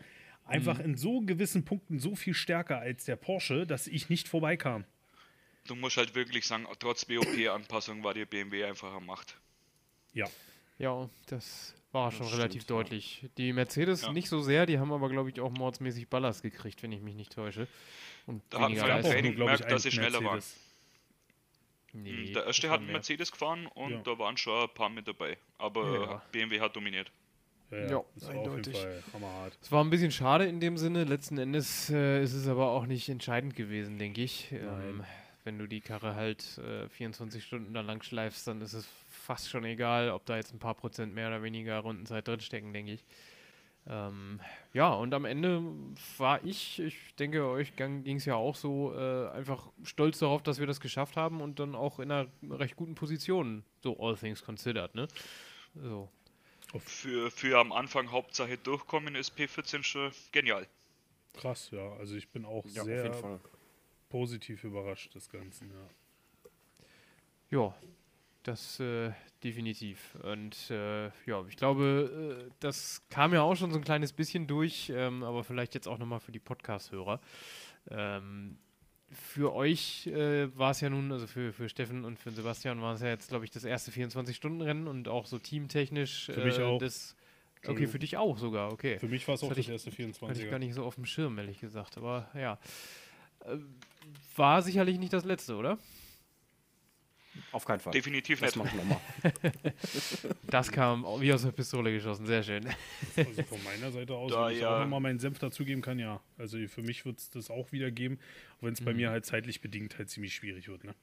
Mhm. einfach in so gewissen Punkten so viel stärker als der Porsche, dass ich nicht vorbeikam. Du musst halt wirklich sagen, trotz BOP-Anpassung war die BMW einfach am Macht. Ja. ja, das war schon Das relativ stimmt, ja. deutlich. Die Mercedes Ja. nicht so sehr, die haben aber, glaube ich, auch mordsmäßig Ballast gekriegt, wenn ich mich nicht täusche. Und Da im Leistung. Training gemerkt, dass sie schneller waren. Nee, der erste hat einen. Mercedes gefahren und Ja. da waren schon ein paar mit dabei. Aber Ja. BMW hat dominiert. Ja, ja, das eindeutig. Es war ein bisschen schade in dem Sinne. Letzten Endes äh, ist es aber auch nicht entscheidend gewesen, denke ich. Ähm, wenn du die Karre halt äh, 24 Stunden da lang schleifst, dann ist es fast schon egal, ob da jetzt ein paar Prozent mehr oder weniger Rundenzeit drinstecken, denke ich. Ähm, ja, und am Ende war ich, ich denke, euch ging es ja auch so, äh, einfach stolz darauf, dass wir das geschafft haben und dann auch in einer recht guten Position, so all things considered, ne? So. Für, für am Anfang Hauptsache durchkommen ist P14 schon genial. Krass, ja. Also ich bin auch Ja, auf sehr jeden Fall. positiv überrascht des Ganzen, ja. Ja, das äh, definitiv. Und äh, ja, ich glaube, äh, das kam ja auch schon so ein kleines bisschen durch, ähm, aber vielleicht jetzt auch nochmal für die Podcast-Hörer. Ähm, für euch äh, war es ja nun, also für, für Steffen und für Sebastian war es ja jetzt, glaube ich, das erste 24-Stunden-Rennen und auch so teamtechnisch. Für mich äh, auch. Das, okay, für dich auch sogar, okay. Für mich war es auch das ich- erste Hatte ich gar 24er. nicht so auf dem Schirm, ehrlich gesagt. Aber ja. Äh, War sicherlich nicht das letzte, oder? Auf keinen Fall. Definitiv Das nicht. machen wir mal. Das kam wie aus der Pistole geschossen, sehr schön. Also von meiner Seite aus, Da wenn ich ja- auch nochmal meinen Senf dazugeben kann, ja. Also für mich wird es das auch wieder geben, auch wenn es Mhm. bei mir halt zeitlich bedingt halt ziemlich schwierig wird, ne?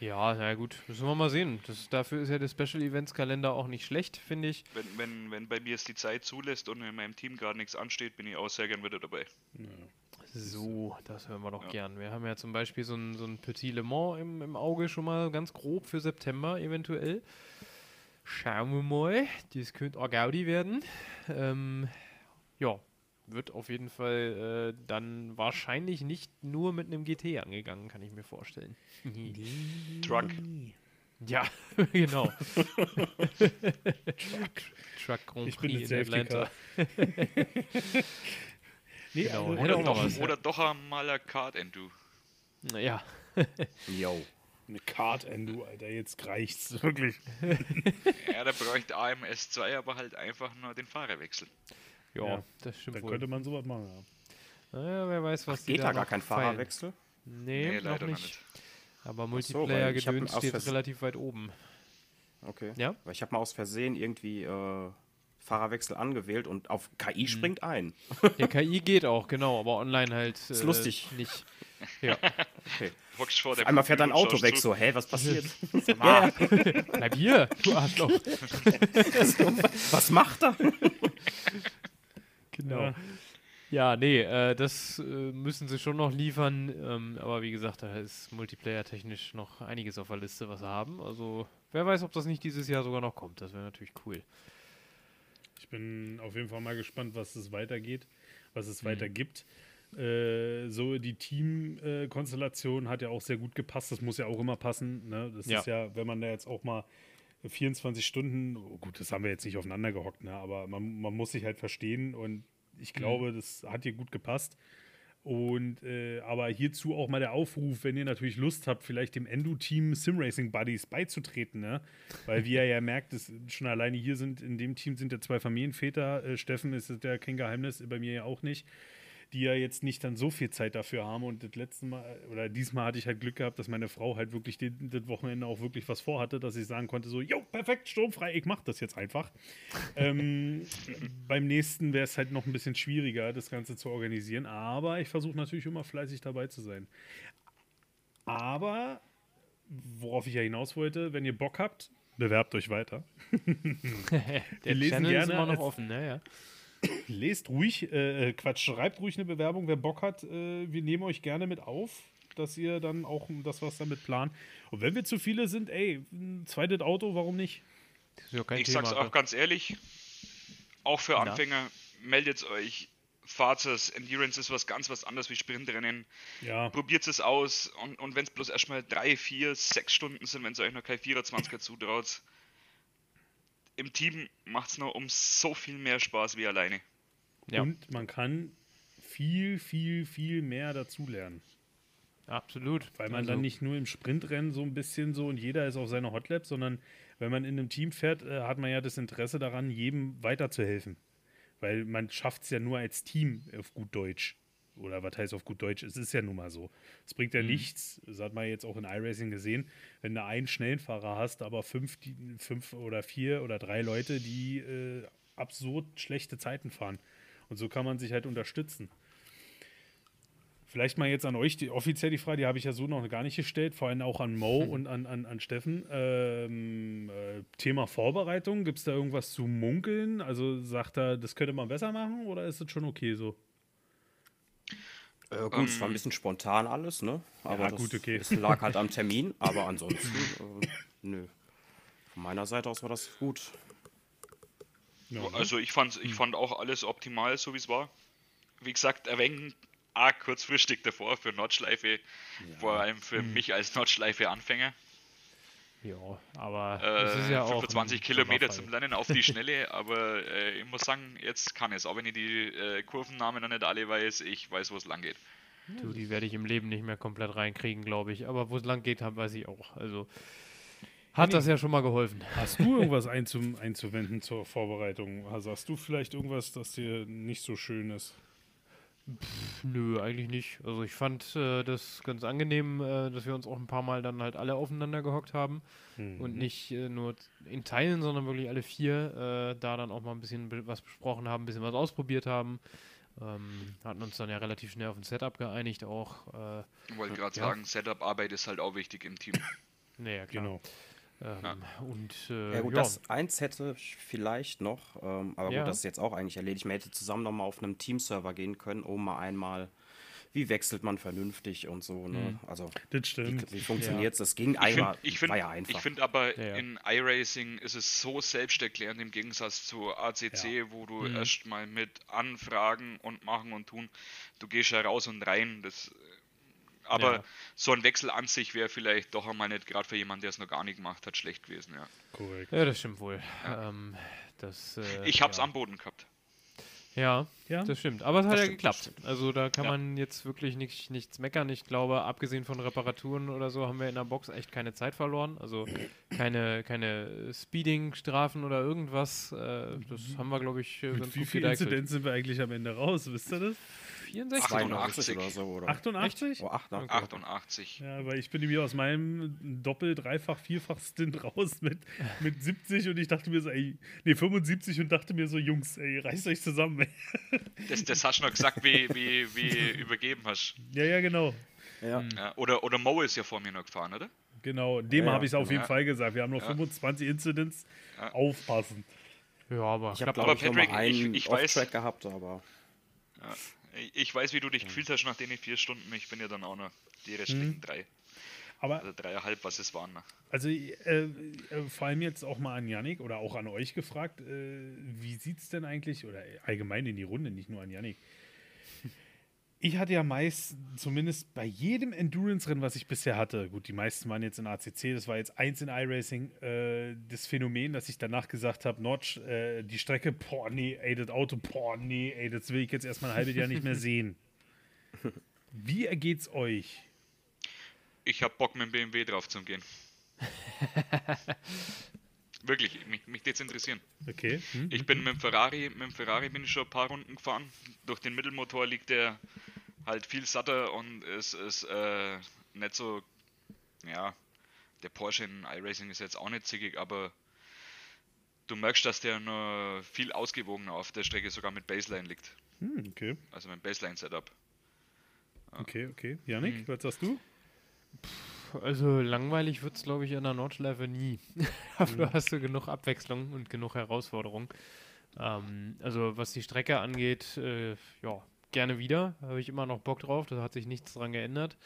Ja, na gut, müssen wir mal sehen. Das, dafür ist ja der Special Events Kalender auch nicht schlecht, finde ich. Wenn, wenn, wenn bei mir es die Zeit zulässt und in meinem Team gerade nichts ansteht, bin ich auch sehr gern wieder dabei. So, das hören wir doch Ja. gern. Wir haben ja zum Beispiel so ein, so ein Petit Le Mans im, im Auge schon mal ganz grob für September eventuell. Schauen wir mal. Das könnte auch Gaudi werden. Ähm, ja, wird auf jeden Fall äh, dann wahrscheinlich nicht nur mit einem GT angegangen, kann ich mir vorstellen. Truck. Ja, genau. Truck Grand Ich bin Prix in Atlanta. Nee, Genau, Oder noch doch, was. oder doch einmal ein Kart Enduro. Ja, Yo. Eine Card Endo, Alter, jetzt reicht's wirklich. Ja, da bräuchte AMS 2 aber halt einfach nur den Fahrerwechsel. Ja, Ja, das stimmt Dann wohl. könnte man sowas machen. Ja. Naja, wer weiß, was die Geht da gar noch kein feilen. Fahrerwechsel? Nee, Nee, noch leider nicht. nicht. Aber so, Multiplayer hab gedöns steht relativ weit oben. Okay. Ja? Weil ich habe mal aus Versehen irgendwie äh, Fahrerwechsel angewählt und auf KI springt ein. Der KI geht auch, genau, aber online halt äh, Ist lustig. nicht. Ja. Okay. Vor der einmal fährt und Auto weg, so, hä, was passiert? ja. Bleib hier, du Arschloch. was macht er? Genau. Ja. Ja, nee, äh, das äh, müssen sie schon noch liefern. Ähm, aber wie gesagt, da ist Multiplayer-technisch noch einiges auf der Liste, was sie haben. Also, wer weiß, ob das nicht dieses Jahr sogar noch kommt. Das wäre natürlich cool. Ich bin auf jeden Fall mal gespannt, was es weitergeht, was Mhm. es weiter gibt. Äh, so die Teamkonstellation hat ja auch sehr gut gepasst. Das muss ja auch immer passen. Ne? Das Ja. ist ja, wenn man da jetzt auch mal 24 Stunden, oh gut, das haben wir jetzt nicht aufeinander gehockt, ne? aber man, man muss sich halt verstehen und ich glaube, das hat hier gut gepasst. Und äh, aber hierzu auch mal der Aufruf, wenn ihr natürlich Lust habt, vielleicht dem Endo-Team Simracing Buddies beizutreten, ne? Weil wie ihr ja merkt, das schon alleine hier sind, in dem Team sind ja zwei Familienväter. Äh, Steffen ist ja kein Geheimnis, bei mir ja auch nicht, die ja jetzt nicht dann so viel Zeit dafür haben. Und das letzte Mal, oder diesmal hatte ich halt Glück gehabt, dass meine Frau halt wirklich den, das Wochenende auch wirklich was vorhatte, dass ich sagen konnte: so, jo, perfekt, sturmfrei, ich mach das jetzt einfach. ähm, beim nächsten wäre es halt noch ein bisschen schwieriger, das Ganze zu organisieren. Aber ich versuche natürlich immer fleißig dabei zu sein. Aber, worauf ich ja hinaus wollte, wenn ihr Bock habt, bewerbt euch weiter. Der lesen Channel ist gerne immer noch als- offen, ne? Ja. Lest ruhig, äh, äh, Quatsch, schreibt ruhig eine Bewerbung, wer Bock hat. Äh, wir nehmen euch gerne mit auf, dass ihr dann auch das was damit plant. Und wenn wir zu viele sind, ey, ein zweites Auto, warum nicht? Das ist ja kein Ich Thema. sag's auch ganz ehrlich, auch für? Anfänger, meldet euch. Fahrt es, Endurance ist was ganz was anderes wie Sprintrennen. Ja, Probiert es aus und, und wenn es bloß erstmal drei, vier, sechs Stunden sind, wenn ihr euch noch kein 24er zutraut, im Team macht es noch um so viel mehr Spaß wie alleine. Ja. und man kann viel, viel, viel mehr dazulernen. Absolut. Weil man Also, dann nicht nur im Sprintrennen so ein bisschen so und jeder ist auf seiner Hotlap, sondern wenn man in einem Team fährt, äh, hat man ja das Interesse daran, jedem weiterzuhelfen. Weil man schafft es ja nur als Team auf gut Deutsch. Oder was heißt auf gut Deutsch? Es ist ja nun mal so. Es bringt ja nichts, das hat man jetzt auch in iRacing gesehen, wenn du einen schnellen Fahrer hast, aber fünf, die, fünf oder vier oder drei Leute, die äh, absurd schlechte Zeiten fahren. Und so kann man sich halt unterstützen. Vielleicht mal jetzt an euch, die, offiziell die Frage, die habe ich ja so noch gar nicht gestellt, vor allem auch an Mo und an, an, an Steffen. Ähm, äh, Thema Vorbereitung, gibt es da irgendwas zu munkeln? Also sagt er, das könnte man besser machen oder ist das schon okay so? Äh, gut, es war ein bisschen spontan alles, ne? Aber Ja, das, gut, okay. es lag halt am Termin, aber ansonsten, äh, nö. Von meiner Seite aus war das gut. Ja, ne? Also ich fand, ich fand auch alles optimal, so wie es war. Wie gesagt, wenig arg kurzfristig davor für Nordschleife, vor allem für mich als Nordschleife-Anfänger. Ja, aber Äh, ja auch. 25 ein Kilometer zum Lernen auf die Schnelle, aber äh, ich muss sagen, jetzt kann es. Auch wenn ich die äh, Kurvennamen noch nicht alle weiß, ich weiß, wo es lang geht. Du, die werde ich im Leben nicht mehr komplett reinkriegen, glaube ich. Aber wo es lang geht, weiß ich auch. Also hat das ja schon mal geholfen. Hast du irgendwas einzu, einzuwenden zur Vorbereitung? Also hast du vielleicht irgendwas, das dir nicht so schön ist? Nö, eigentlich nicht. Also ich fand äh, das ganz angenehm, äh, dass wir uns auch ein paar Mal dann halt alle aufeinander gehockt haben und nicht äh, nur in Teilen, sondern wirklich alle vier äh, da dann auch mal ein bisschen was besprochen haben, ein bisschen was ausprobiert haben. Ähm, hatten uns dann ja relativ schnell auf ein Setup geeinigt auch. Äh, Ich wollte gerade Ja. sagen, Setup-Arbeit ist halt auch wichtig im Team. naja, klar. Genau. Ähm, Und äh, Ja gut, ja, das eins hätte ich vielleicht noch, ähm, aber Ja. gut, das ist jetzt auch eigentlich erledigt. Man hätte zusammen nochmal auf einem Teamserver gehen können, um mal einmal, wie wechselt man vernünftig und so, ne? Also, Das wie, stimmt. wie funktioniert es? Das ging Ich einmal, finde, ich find, war ja einfach. ich find aber Ja, ja. in iRacing ist es so selbsterklärend im Gegensatz zu ACC, wo du Mhm. erstmal mit Anfragen und Machen und Tun, du gehst ja raus und rein. Das, aber Ja. so ein Wechsel an sich wäre vielleicht doch einmal nicht, gerade für jemanden, der es noch gar nicht gemacht hat, schlecht gewesen. Ja. Korrekt. ja, das stimmt wohl. Ähm, das, äh, Ich hab's ja. am Boden gehabt. Ja, Ja? das stimmt. Aber es hat Das ja stimmt, geklappt. Also da kann Ja. man jetzt wirklich nicht, nichts meckern. Ich glaube, abgesehen von Reparaturen oder so, haben wir in der Box echt keine Zeit verloren. Also keine, keine Speeding-Strafen oder irgendwas. Äh, das haben wir, glaube ich, äh, Mit ganz wie gut viel gedeichselt. Inzidenz sind wir eigentlich am Ende raus? Wisst ihr das? 64? 88 oder so. Oder? 88? Oh, 88. 88. Ja, weil ich bin irgendwie aus meinem Doppel-, Dreifach-, Vierfach-Stint raus mit, mit 70 und ich dachte mir so, ey, nee, 75 und dachte mir so, Jungs, ey, reißt euch zusammen, ey. Das, das hast du noch gesagt, wie, wie, wie übergeben hast. Ja, ja, genau. Ja. Ja, oder, oder Mo ist ja vor mir noch gefahren, oder? Genau, dem Ja, habe ich es auf jeden ja. Fall gesagt. Wir haben noch Ja. 25 Incidents. Ja. Aufpassen. Ja, aber Ich habe, glaube Aber ich, noch Patrick, mal einen ich- ich weiß- gehabt, aber Ich weiß, wie du dich gefühlt hast nach den vier Stunden. Ich bin ja dann auch noch die restlichen drei. Aber Also dreieinhalb, was es waren. Also äh, äh, vor allem jetzt auch mal an Yannick oder auch an euch gefragt, äh, wie sieht es denn eigentlich, oder allgemein in die Runde, nicht nur an Yannick. Ich hatte ja meist, zumindest bei jedem Endurance-Rennen, was ich bisher hatte, gut, die meisten waren jetzt in ACC, das war jetzt eins in iRacing, äh, das Phänomen, dass ich danach gesagt habe, Notch, äh, die Strecke, boah, nee, ey, das Auto, boah, nee, ey, das will ich jetzt erstmal ein halbes Jahr nicht mehr sehen. Wie ergeht's euch? Ich habe Bock, mit dem BMW drauf zu gehen. Wirklich, mich, mich jetzt interessieren. Okay. Hm? Ich bin mit dem Ferrari, mit dem Ferrari bin ich schon ein paar Runden gefahren. Durch den Mittelmotor liegt der halt viel satter und es ist äh, nicht so, ja, der Porsche in iRacing ist jetzt auch nicht zickig, aber du merkst, dass der nur viel ausgewogener auf der Strecke sogar mit Baseline liegt. Hm, okay. Also mit Baseline-Setup. Okay, okay. Yannick, was sagst du? Also langweilig wird es, glaube ich, in der Nordschleife nie. Dafür hast du genug Abwechslung und genug Herausforderung. Ähm, also was die Strecke angeht, äh, ja, gerne wieder. Habe ich immer noch Bock drauf. Da hat sich nichts dran geändert.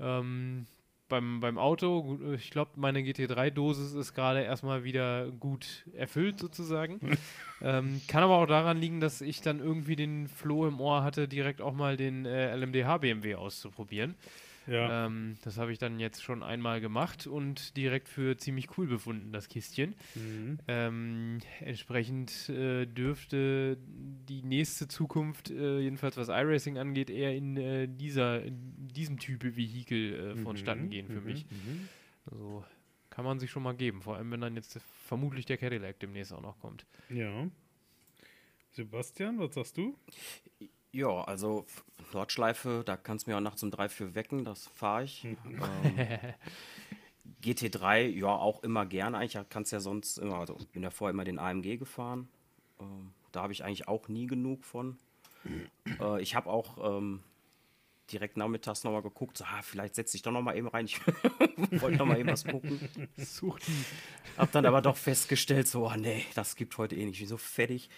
Ähm, beim, beim Auto, äh, ich glaube, meine GT3-Dosis ist gerade erstmal wieder gut erfüllt sozusagen. ähm, kann aber auch daran liegen, dass ich dann irgendwie den Floh im Ohr hatte, direkt auch mal den äh, LMDH BMW auszuprobieren. Ja. Ähm, das habe ich dann jetzt schon einmal gemacht und direkt für ziemlich cool befunden, das Kistchen. Mhm. Ähm, entsprechend äh, dürfte die nächste Zukunft, äh, jedenfalls was iRacing angeht, eher in, äh, dieser, in diesem Typ Vehikel äh, vonstatten Mhm, gehen für mhm, mich. mhm. Also kann man sich schon mal geben, vor allem wenn dann jetzt vermutlich der Cadillac demnächst auch noch kommt. Ja. Sebastian, was sagst du? Ja, also Nordschleife, da kannst du mir auch nachts um drei für wecken, das fahre ich. ähm, GT3, ja, auch immer gerne. Eigentlich kannst du ja sonst immer, also bin ja vorher immer den AMG gefahren. Ähm, da habe ich eigentlich auch nie genug von. Äh, ich habe auch ähm, direkt nachmittags nochmal geguckt, so, ah, vielleicht setze ich doch nochmal eben rein. Ich wollte nochmal eben was gucken. Sucht. Hab dann aber doch festgestellt, so, ah, nee, das gibt heute eh nicht. Ich bin so fertig.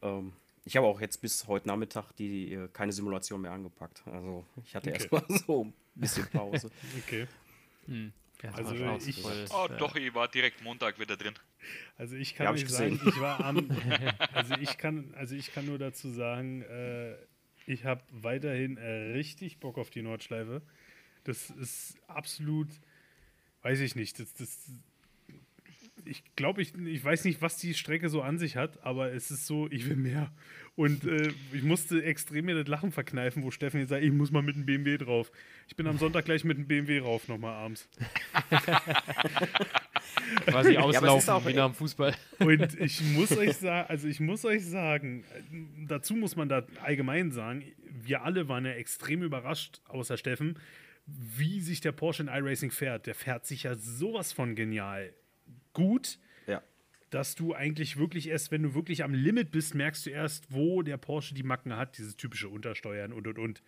Ähm, ich habe auch jetzt bis heute Nachmittag die äh, keine Simulation mehr angepackt. Also ich hatte Okay. erstmal so ein bisschen Pause. Okay. Ja, Also ich- Oh, äh, doch, ich war direkt Montag wieder drin. Also ich Ja, kann hab euch ich sagen, ich war am, also ich kann, also ich kann nur dazu sagen, äh, ich habe weiterhin äh, richtig Bock auf die Nordschleife. Das ist absolut, weiß ich nicht, das, das, ich glaube, ich, ich weiß nicht, was die Strecke so an sich hat, aber es ist so, ich will mehr. Und äh, ich musste extrem mir das Lachen verkneifen, wo Steffen jetzt sagt, ich muss mal mit dem BMW drauf. Ich bin am Sonntag gleich mit dem BMW rauf, nochmal abends. quasi auslaufen auch- wie nach dem Fußball. Und ich muss euch sagen, also ich muss euch sagen, dazu muss man da allgemein sagen, wir alle waren ja extrem überrascht, außer Steffen, wie sich der Porsche in iRacing fährt. Der fährt sich ja sowas von genial gut, Ja. dass du eigentlich wirklich erst, wenn du wirklich am Limit bist, merkst du erst, wo der Porsche die Macken hat, dieses typische Untersteuern und und und.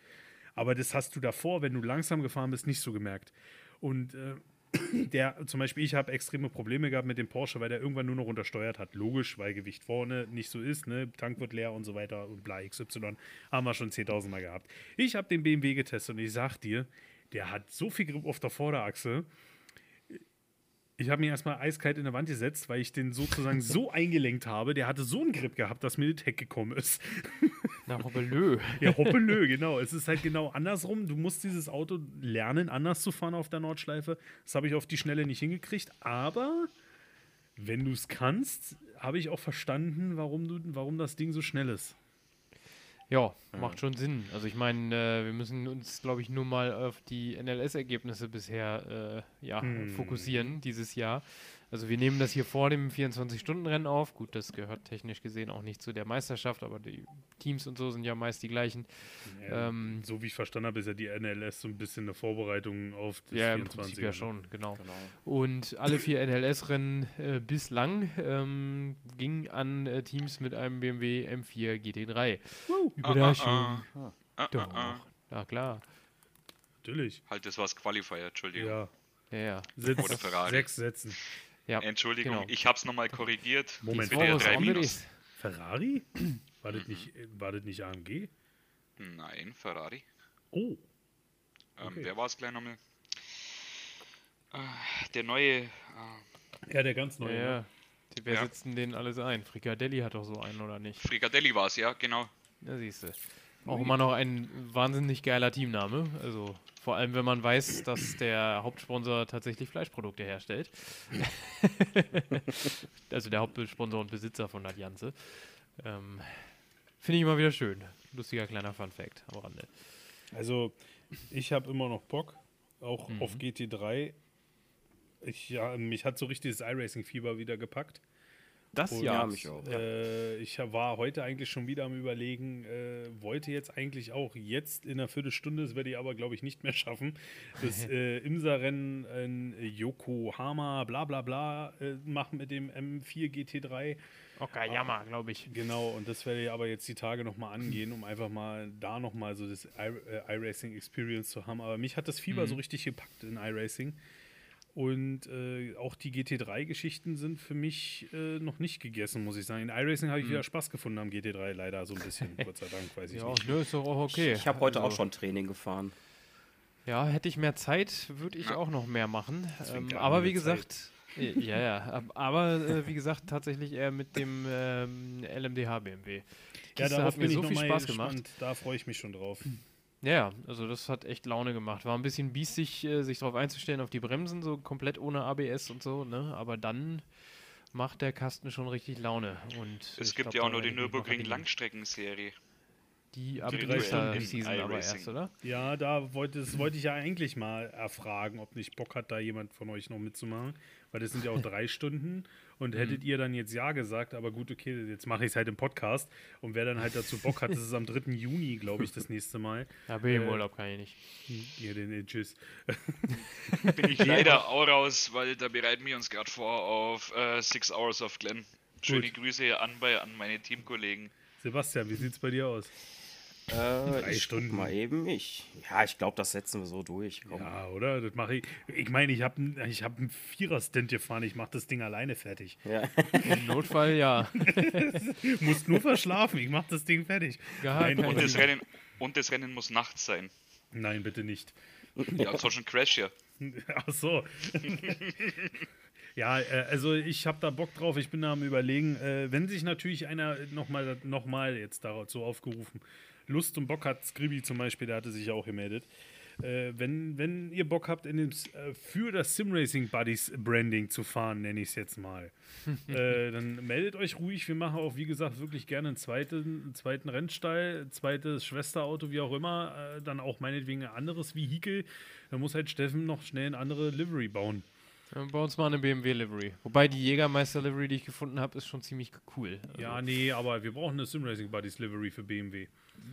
Aber das hast du davor, wenn du langsam gefahren bist, nicht so gemerkt. Und äh, der, zum Beispiel, ich habe extreme Probleme gehabt mit dem Porsche, weil der irgendwann nur noch untersteuert hat. Logisch, weil Gewicht vorne nicht so ist, ne? Tank wird leer und so weiter und bla XY. Haben wir schon 10.000 Mal gehabt. Ich habe den BMW getestet und ich sag dir, der hat so viel Grip auf der Vorderachse. Ich habe mir erstmal eiskalt in der Wand gesetzt, weil ich den sozusagen so eingelenkt habe. Der hatte so einen Grip gehabt, dass mir das Heck gekommen ist. Na, hoppelö. Ja, hoppelö, genau. Es ist halt genau andersrum. Du musst dieses Auto lernen, anders zu fahren auf der Nordschleife. Das habe ich auf die Schnelle nicht hingekriegt. Aber wenn du es kannst, habe ich auch verstanden, warum, du, warum das Ding so schnell ist. Ja, macht schon Sinn. Also ich meine, äh, wir müssen uns, glaube ich, nur mal auf die NLS-Ergebnisse bisher äh, ja, fokussieren dieses Jahr. Also wir nehmen das hier vor dem 24-Stunden-Rennen auf. Gut, das gehört technisch gesehen auch nicht zu der Meisterschaft, aber die Teams und so sind ja meist die gleichen. Ja, Ähm, so wie ich verstanden habe, ist ja die NLS so ein bisschen eine Vorbereitung auf das ja, im 24er. Prinzip ja schon, genau. Genau. Und alle vier NLS-Rennen äh, bislang ähm, gingen an äh, Teams mit einem BMW M4 GT3. Überraschung. Ah, ah, ah, Doch. ah. Ja, klar. Natürlich. Halt, das war's Qualifier, Entschuldigung. Ja. Ja, ja. Sitz, sechs Sätzen. Ja. Entschuldigung, Genau. ich hab's nochmal korrigiert. Moment. WDR Vorwurf 3 auch minus. minus. Ferrari? War das nicht, war das nicht AMG? Nein, Ferrari. Oh. Ähm, Okay. Wer war es gleich nochmal? Äh, der neue. Äh, Ja, der ganz Ja, neue. ja. ne? Die- Wer Ja. setzt denn denen alles ein? Frikadelli hat doch so einen, oder nicht? Fricadelli war es, ja, genau. Ja, siehst du. Auch immer noch ein wahnsinnig geiler Teamname. Also vor allem, wenn man weiß, dass der Hauptsponsor tatsächlich Fleischprodukte herstellt. also der Hauptsponsor und Besitzer von Allianze. Ähm, Finde ich immer wieder schön. Lustiger kleiner Fun-Fact am Rande. Also, ich habe immer noch Bock, auch Mhm. auf GT3. Ich, ja, mich hat so richtig das iRacing-Fieber wieder gepackt. Das Und, ja. ja, mich auch. Äh, ich war heute eigentlich schon wieder am Überlegen, äh, wollte jetzt eigentlich auch jetzt in einer Viertelstunde, das werde ich aber, glaube ich, nicht mehr schaffen, das äh, Imsa-Rennen in Yokohama, bla bla bla, äh, machen mit dem M4 GT3. Okayama, glaube ich. Genau, und das werde ich aber jetzt die Tage nochmal angehen, um einfach mal da nochmal so das I- äh, iRacing Experience zu haben. Aber mich hat das Fieber so richtig gepackt in iRacing. Und äh, auch die GT3-Geschichten sind für mich äh, noch nicht gegessen, muss ich sagen. In iRacing habe ich wieder Spaß gefunden am GT3, leider so ein bisschen, Gott sei Dank, weiß ich Ja, nicht. nö, ist doch auch okay. Ich habe heute auch Also, schon Training gefahren. Ja, hätte ich mehr Zeit, würde ich auch noch mehr machen. Ähm, aber wie gesagt, äh, ja, ja, ab- aber äh, wie gesagt, tatsächlich eher mit dem ähm, LMDH BMW. Ja, Kiste darauf hat mir so noch viel Spaß gespannt. gemacht. Da freue ich mich schon drauf. Ja, ja, also das hat echt Laune gemacht. War ein bisschen biestig, äh, sich darauf einzustellen, auf die Bremsen, so komplett ohne ABS und so, ne? Aber dann macht der Kasten schon richtig Laune. Und Es gibt glaub, ja auch noch die Nürburgring. Langstreckenserie. Die ab Stunden Season aber erst, oder? Ja, da wollte, das wollte ich ja eigentlich mal erfragen, ob nicht Bock hat, da jemand von euch noch mitzumachen. Weil das sind ja auch drei Stunden. Und hättet ihr dann jetzt Ja gesagt, aber gut, okay, jetzt mache ich es halt im Podcast. Und wer dann halt dazu Bock hat, das ist am 3. Juni, glaube ich, das nächste Mal. Ja, bin ich im Äh, Urlaub, kann ich nicht. Hier den den Tschüss. Bin ich leider auch raus, weil da bereiten wir uns gerade vor auf äh, Six Hours of Glen. Schöne Gut. Grüße an, bei, an meine Teamkollegen. Sebastian, wie sieht's bei dir aus? Äh, ich Stunden. Guck mal eben. Ich, ja, ich glaube, das setzen wir so durch. Komm. Ja, oder? Das mache ich. Ich meine, ich habe ich hab einen Vierer-Stint gefahren. Ich mache das Ding alleine fertig. Ja. Im Notfall ja. Musst nur verschlafen. Ich mache das Ding fertig. Ja, Nein, Und das Rennen, und das Rennen muss nachts sein. Nein, bitte nicht. Ja, sonst ein Crash hier. Ach so. ja, äh, also ich habe da Bock drauf. Ich bin da am überlegen, äh, wenn sich natürlich einer nochmal noch mal jetzt dazu aufgerufen, Lust und Bock hat, Scribby zum Beispiel, der hatte sich ja auch gemeldet. Äh, wenn, wenn ihr Bock habt, in dem, äh, für das Simracing Buddies Branding zu fahren, nenne ich es jetzt mal, äh, dann meldet euch ruhig. Wir machen auch, wie gesagt, wirklich gerne einen zweiten, einen zweiten Rennstall, zweites Schwesterauto, wie auch immer. Äh, dann auch meinetwegen ein anderes Vehikel. Da muss halt Steffen noch schnell eine andere Livery bauen. Ja, Bei uns mal eine BMW-Livery. Wobei die Jägermeister-Livery, die ich gefunden habe, ist schon ziemlich cool. Also, Ja, nee, aber wir brauchen eine Simracing Buddies Livery für BMW.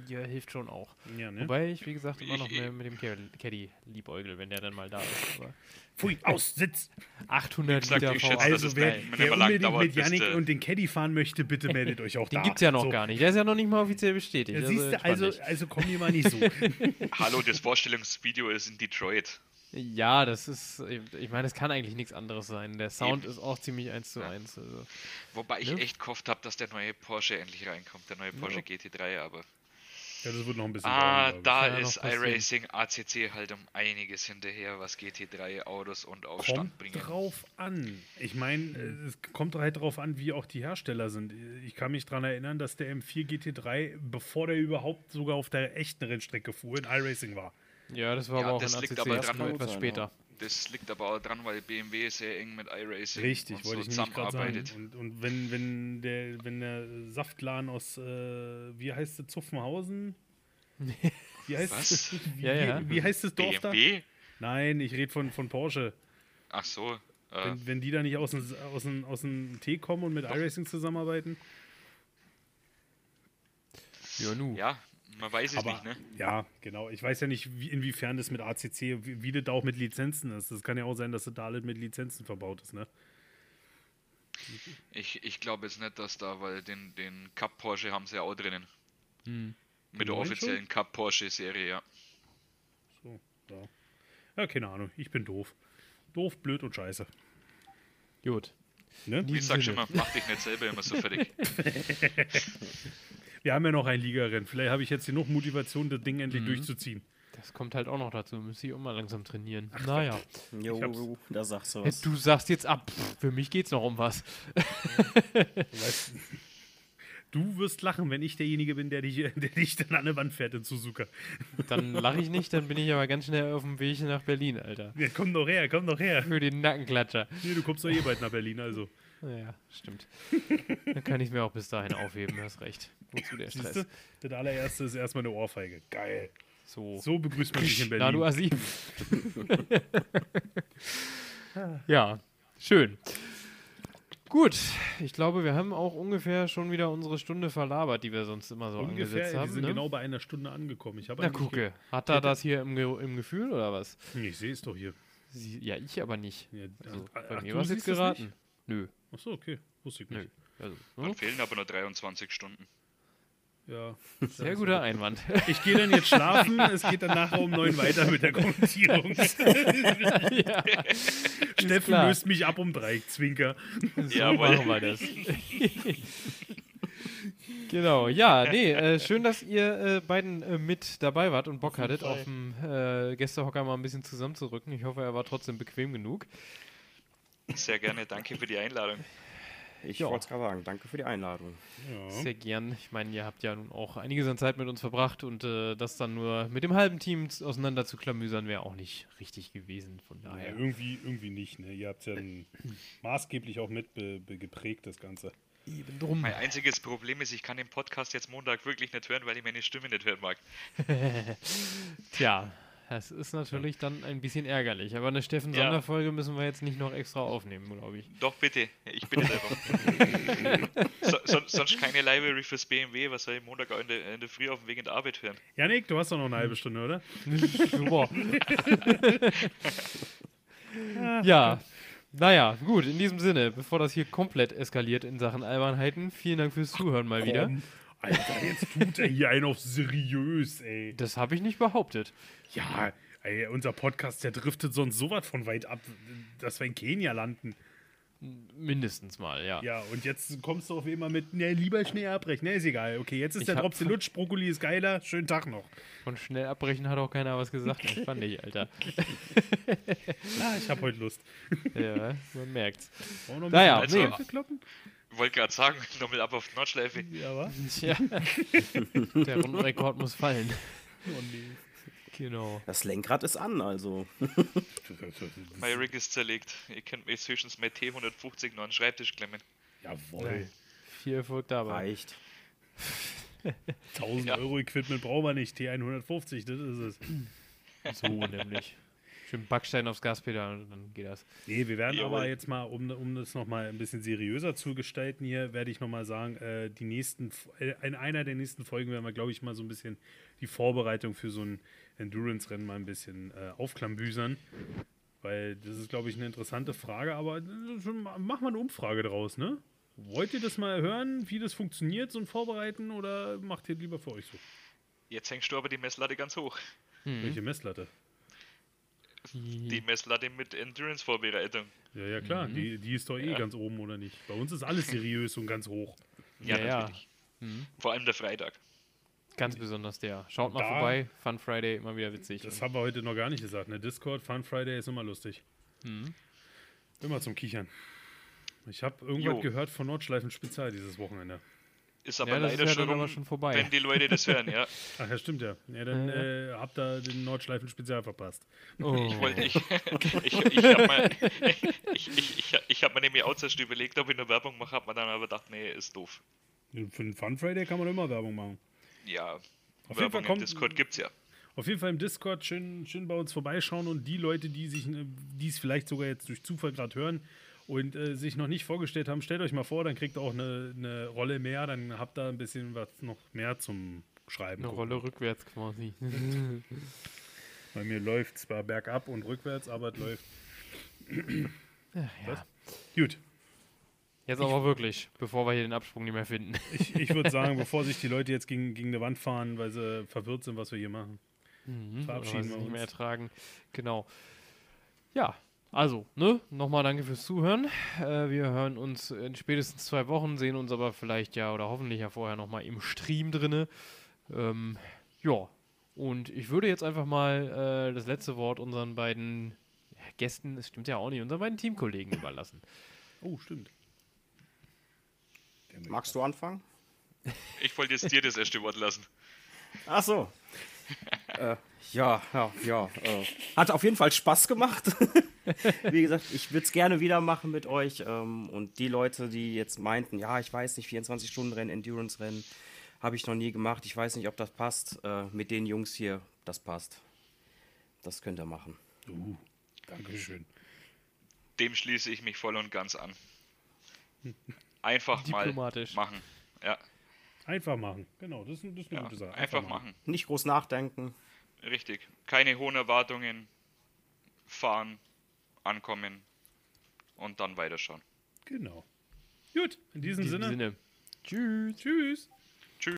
ja, hilft schon auch. Ja, ne? Wobei ich, wie gesagt, immer noch mit, dem Cad- Caddy liebäugel, wenn der dann mal da ist. Aber Pfui, aus, Sitz! 800 gesagt, Liter schätze, V8. das Also, wer, wer er unbedingt dauert, mit Yannick und den Caddy fahren möchte, bitte meldet euch auch Den da. gibt's ja noch So. gar nicht. Der ist ja noch nicht mal offiziell bestätigt. Ja, Also siehst du, entspann also, also komm hier mal nicht so. Hallo, das Vorstellungsvideo ist in Detroit. Ja, das ist, ich meine, es kann eigentlich nichts anderes sein. Der Sound ist auch ziemlich eins zu eins. Also. Wobei ich Ne? echt gehofft habe, dass der neue Porsche endlich reinkommt, der neue Porsche GT3, aber. ja, das wird noch ein bisschen Ah, dauern, da ja ist iRacing ACC halt um einiges hinterher, was GT3 Autos und ich. Aufstand Kommt bringen. drauf an. Ich meine, äh, es kommt halt drauf an, wie auch die Hersteller sind. Ich kann mich daran erinnern, dass der M4 GT3, bevor der überhaupt sogar auf der echten Rennstrecke fuhr, in iRacing war. Ja, das war Ja, aber auch das in liegt ACC aber dran, etwas sein, später. das liegt aber auch dran, weil BMW sehr eng mit iRacing Richtig, und wollte so ich gerade sagen. zusammenarbeitet. Und, und wenn, wenn, der, wenn der Saftladen aus, äh, wie heißt es, Zuffenhausen? Wie heißt, Was? Wie, Ja, ja. wie, wie heißt das Dorf da? BMW? Nein, ich rede von, von Porsche. Ach so. Äh, Wenn, wenn die da nicht aus dem, aus dem, aus dem Tee kommen und mit iRacing zusammenarbeiten. Ja, nu. ja, man weiß es Aber nicht, ne? ja, genau. Ich weiß ja nicht, wie, inwiefern das mit ACC, wie, wie das da auch mit Lizenzen ist. Das kann ja auch sein, dass das da alles mit Lizenzen verbaut ist, ne? Ich, ich glaube jetzt nicht, dass da, weil den, den Cup Porsche haben sie ja auch drinnen. Hm. Mit der schon? offiziellen Cup Porsche Serie, ja. So, ja. Ja, keine Ahnung. Ich bin doof. Doof, blöd und scheiße. Gut. Ne? Ich sag schon mal, mach dich nicht selber immer so fertig. Wir haben ja noch ein Ligarennen. Vielleicht habe ich jetzt genug Motivation, das Ding Mhm. endlich durchzuziehen. Das kommt halt auch noch dazu. Müsste ich auch mal langsam trainieren. naja. Jo, da sagst du was. Du sagst jetzt ab. Für mich geht's noch um was. Weißt, du wirst lachen, wenn ich derjenige bin, der dich, der dich dann an der Wand fährt in Suzuka. Dann lache ich nicht, dann bin ich aber ganz schnell auf dem Weg nach Berlin, Alter. Ja, komm doch her, komm doch her. Für den Nackenklatscher. Nee, du kommst doch eh bald nach Berlin, also. Naja, stimmt. Dann kann ich mir auch bis dahin aufheben, du hast recht. Wozu der Stress? du? Das allererste ist erstmal eine Ohrfeige. Geil. So. So begrüßt man dich in Na, du Berlin. Assi. ja, schön. Gut, ich glaube, wir haben auch ungefähr schon wieder unsere Stunde verlabert, die wir sonst immer so Ungefähr, angesetzt wir haben. sind Ne? genau bei einer Stunde angekommen. Ich habe Na, gucke. Hat er das hier im, Ge im Gefühl oder was? Ich sehe es doch hier. Sie, ja, ich aber nicht. Ja, Also, ach, bei mir war es jetzt geraten. Nö, Achso, okay. Wusste ich nö. nicht. Also, Dann hm? fehlen aber nur 23 Stunden. Ja. Sehr guter Einwand. Ich gehe dann jetzt schlafen. es geht dann nachher um neun weiter mit der Kommentierung. ja, Steffen löst mich ab um drei. Zwinker. so Jawohl. machen wir das. genau, ja, nee, äh, schön, dass ihr äh, beiden äh, mit dabei wart und Bock hattet, auf dem äh, Gästehocker mal ein bisschen zusammenzurücken. Ich hoffe, er war trotzdem bequem genug. Sehr gerne, danke für die Einladung. Ich Ja. wollte es gerade sagen. Danke für die Einladung. Ja. Sehr gern. Ich meine, ihr habt ja nun auch einiges an Zeit mit uns verbracht und äh, das dann nur mit dem halben Team auseinander zu klamüsern, wäre auch nicht richtig gewesen. Von daher. irgendwie, irgendwie nicht. Ne? Ihr habt ja maßgeblich auch mit be, be geprägt, das Ganze. Eben drum. Mein einziges Problem ist, ich kann den Podcast jetzt Montag wirklich nicht hören, weil ich meine Stimme nicht hören mag. Tja, das ist natürlich dann ein bisschen ärgerlich. Aber eine Steffen-Sonderfolge müssen wir jetzt nicht noch extra aufnehmen, glaube ich. Doch, bitte, ich bitte darum. so, so, sonst keine Library fürs BMW, was soll ich Montag in der, in der Früh auf dem Weg in der Arbeit hören? Janik, du hast doch noch eine halbe Stunde, oder? Super. ja. Naja, gut, in diesem Sinne, bevor das hier komplett eskaliert in Sachen Albernheiten, vielen Dank fürs Zuhören mal wieder. Alter, jetzt tut er hier einen auf seriös, ey. Das habe ich nicht behauptet. Ja, ey, unser Podcast, der driftet sonst so weit von weit ab, dass wir in Kenia landen. Mindestens mal, ja. Ja, und jetzt kommst du auf immer mit, ne, lieber schnell abbrechen. Ne, ist egal. Okay, jetzt ist Ich der Drops Lutsch, Brokkoli ist geiler. Schönen Tag noch. Von schnell abbrechen hat auch keiner was gesagt. Entspann dich, Alter. Ah, ich hab heute Lust. Ja, man merkt's. Wollen wir noch ein Naja, nee. Wollte gerade sagen, noch mit ab auf die Nordschleife. Ja, wa? Tja, der Rundenrekord muss fallen. Oh, nee. Genau. Das Lenkrad ist an, also. Mein Rig ist zerlegt. Ihr könnt mir jetzt höchstens mit T150 noch an den Schreibtisch klemmen. Jawohl. Viel Erfolg dabei. Reicht. 1000 Ja. Euro Equipment brauchen wir nicht. T150, das ist es. So nämlich. Schön Backstein aufs Gaspedal und dann geht das. Nee, wir werden Jawohl. aber jetzt mal, um, um das nochmal ein bisschen seriöser zu gestalten hier, werde ich nochmal sagen, äh, die nächsten, äh, in einer der nächsten Folgen werden wir, glaube ich, mal so ein bisschen die Vorbereitung für so ein Endurance-Rennen mal ein bisschen äh, aufklambüsern. Weil das ist, glaube ich, eine interessante Frage, aber äh, mach mal eine Umfrage draus, ne? Wollt ihr das mal hören, wie das funktioniert, so ein Vorbereiten, oder macht ihr lieber für euch so? Jetzt hängst du aber die Messlatte ganz hoch. Welche Messlatte? Die Messlatte mit Endurance-Vorbereitung. Ja, ja, klar, die, die ist doch eh Ja. ganz oben, oder nicht? Bei uns ist alles seriös und ganz hoch. Ja, Ja, ja. natürlich. Vor allem der Freitag. Ganz besonders der. Schaut mal Da- vorbei. Fun Friday, immer wieder witzig. Das haben wir heute noch gar nicht gesagt. Ne? Discord, Fun Friday ist immer lustig. Mhm. Immer zum Kichern. Ich habe irgendwas Jo. gehört von Nordschleifen Spezial dieses Wochenende. Ist aber Ja, leider ist ja schon, rum, schon vorbei. wenn die Leute das hören, ja. Ach ja, stimmt ja. Ja, dann äh, habt ihr den Nordschleifen-Spezial verpasst. Oh. Ich wollte, ich, ich, ich habe mir, ich, ich, ich, ich hab mir nämlich auch zuerst überlegt, ob ich eine Werbung mache, hab mir dann aber gedacht, nee, ist doof. Für den Fun Friday kann man immer Werbung machen. Ja, Auf jeden Fall Werbung im Discord gibt's ja. Auf jeden Fall im Discord schön, schön bei uns vorbeischauen und die Leute, die sich, die es vielleicht sogar jetzt durch Zufall gerade hören und äh, sich noch nicht vorgestellt haben, stellt euch mal vor, dann kriegt ihr auch eine, eine Rolle mehr, dann habt ihr ein bisschen was noch mehr zum Schreiben. Eine Rolle rückwärts quasi. Bei mir läuft zwar bergab und rückwärts, aber es läuft. ja. Gut. Jetzt aber wirklich, bevor wir hier den Absprung nicht mehr finden. Ich, ich würde sagen, bevor sich die Leute jetzt gegen, gegen eine Wand fahren, weil sie verwirrt sind, was wir hier machen. Mhm, Verabschieden wir nicht mehr uns. ertragen. Genau. Ja, also, ne, nochmal danke fürs Zuhören. Äh, wir hören uns in spätestens zwei Wochen, sehen uns aber vielleicht ja oder hoffentlich ja vorher nochmal im Stream drinne. Ähm, ja, und ich würde jetzt einfach mal äh, das letzte Wort unseren beiden Gästen, es stimmt ja auch nicht, unseren beiden Teamkollegen überlassen. Oh, stimmt. Magst du anfangen? Ich wollte jetzt dir das erste Wort lassen. Ach so. äh, ja, ja, ja. Äh, hat auf jeden Fall Spaß gemacht. Wie gesagt, ich würde es gerne wieder machen mit euch. Ähm, und die Leute, die jetzt meinten, ja, ich weiß nicht, 24-Stunden-Rennen, Endurance-Rennen, habe ich noch nie gemacht. Ich weiß nicht, ob das passt. Äh, mit den Jungs hier, das passt. Das könnt ihr machen. Uh, Dankeschön. Dem schließe ich mich voll und ganz an. Einfach Diplomatisch. mal machen. Ja, Einfach machen. Genau, das ist, das ist eine ja. gute Sache. einfach machen. Nicht groß nachdenken. Richtig. Keine hohen Erwartungen. Fahren, ankommen und dann weiterschauen. Genau. Gut, in diesem, In diesem Sinne. Sinne. Tschüss. Tschüss.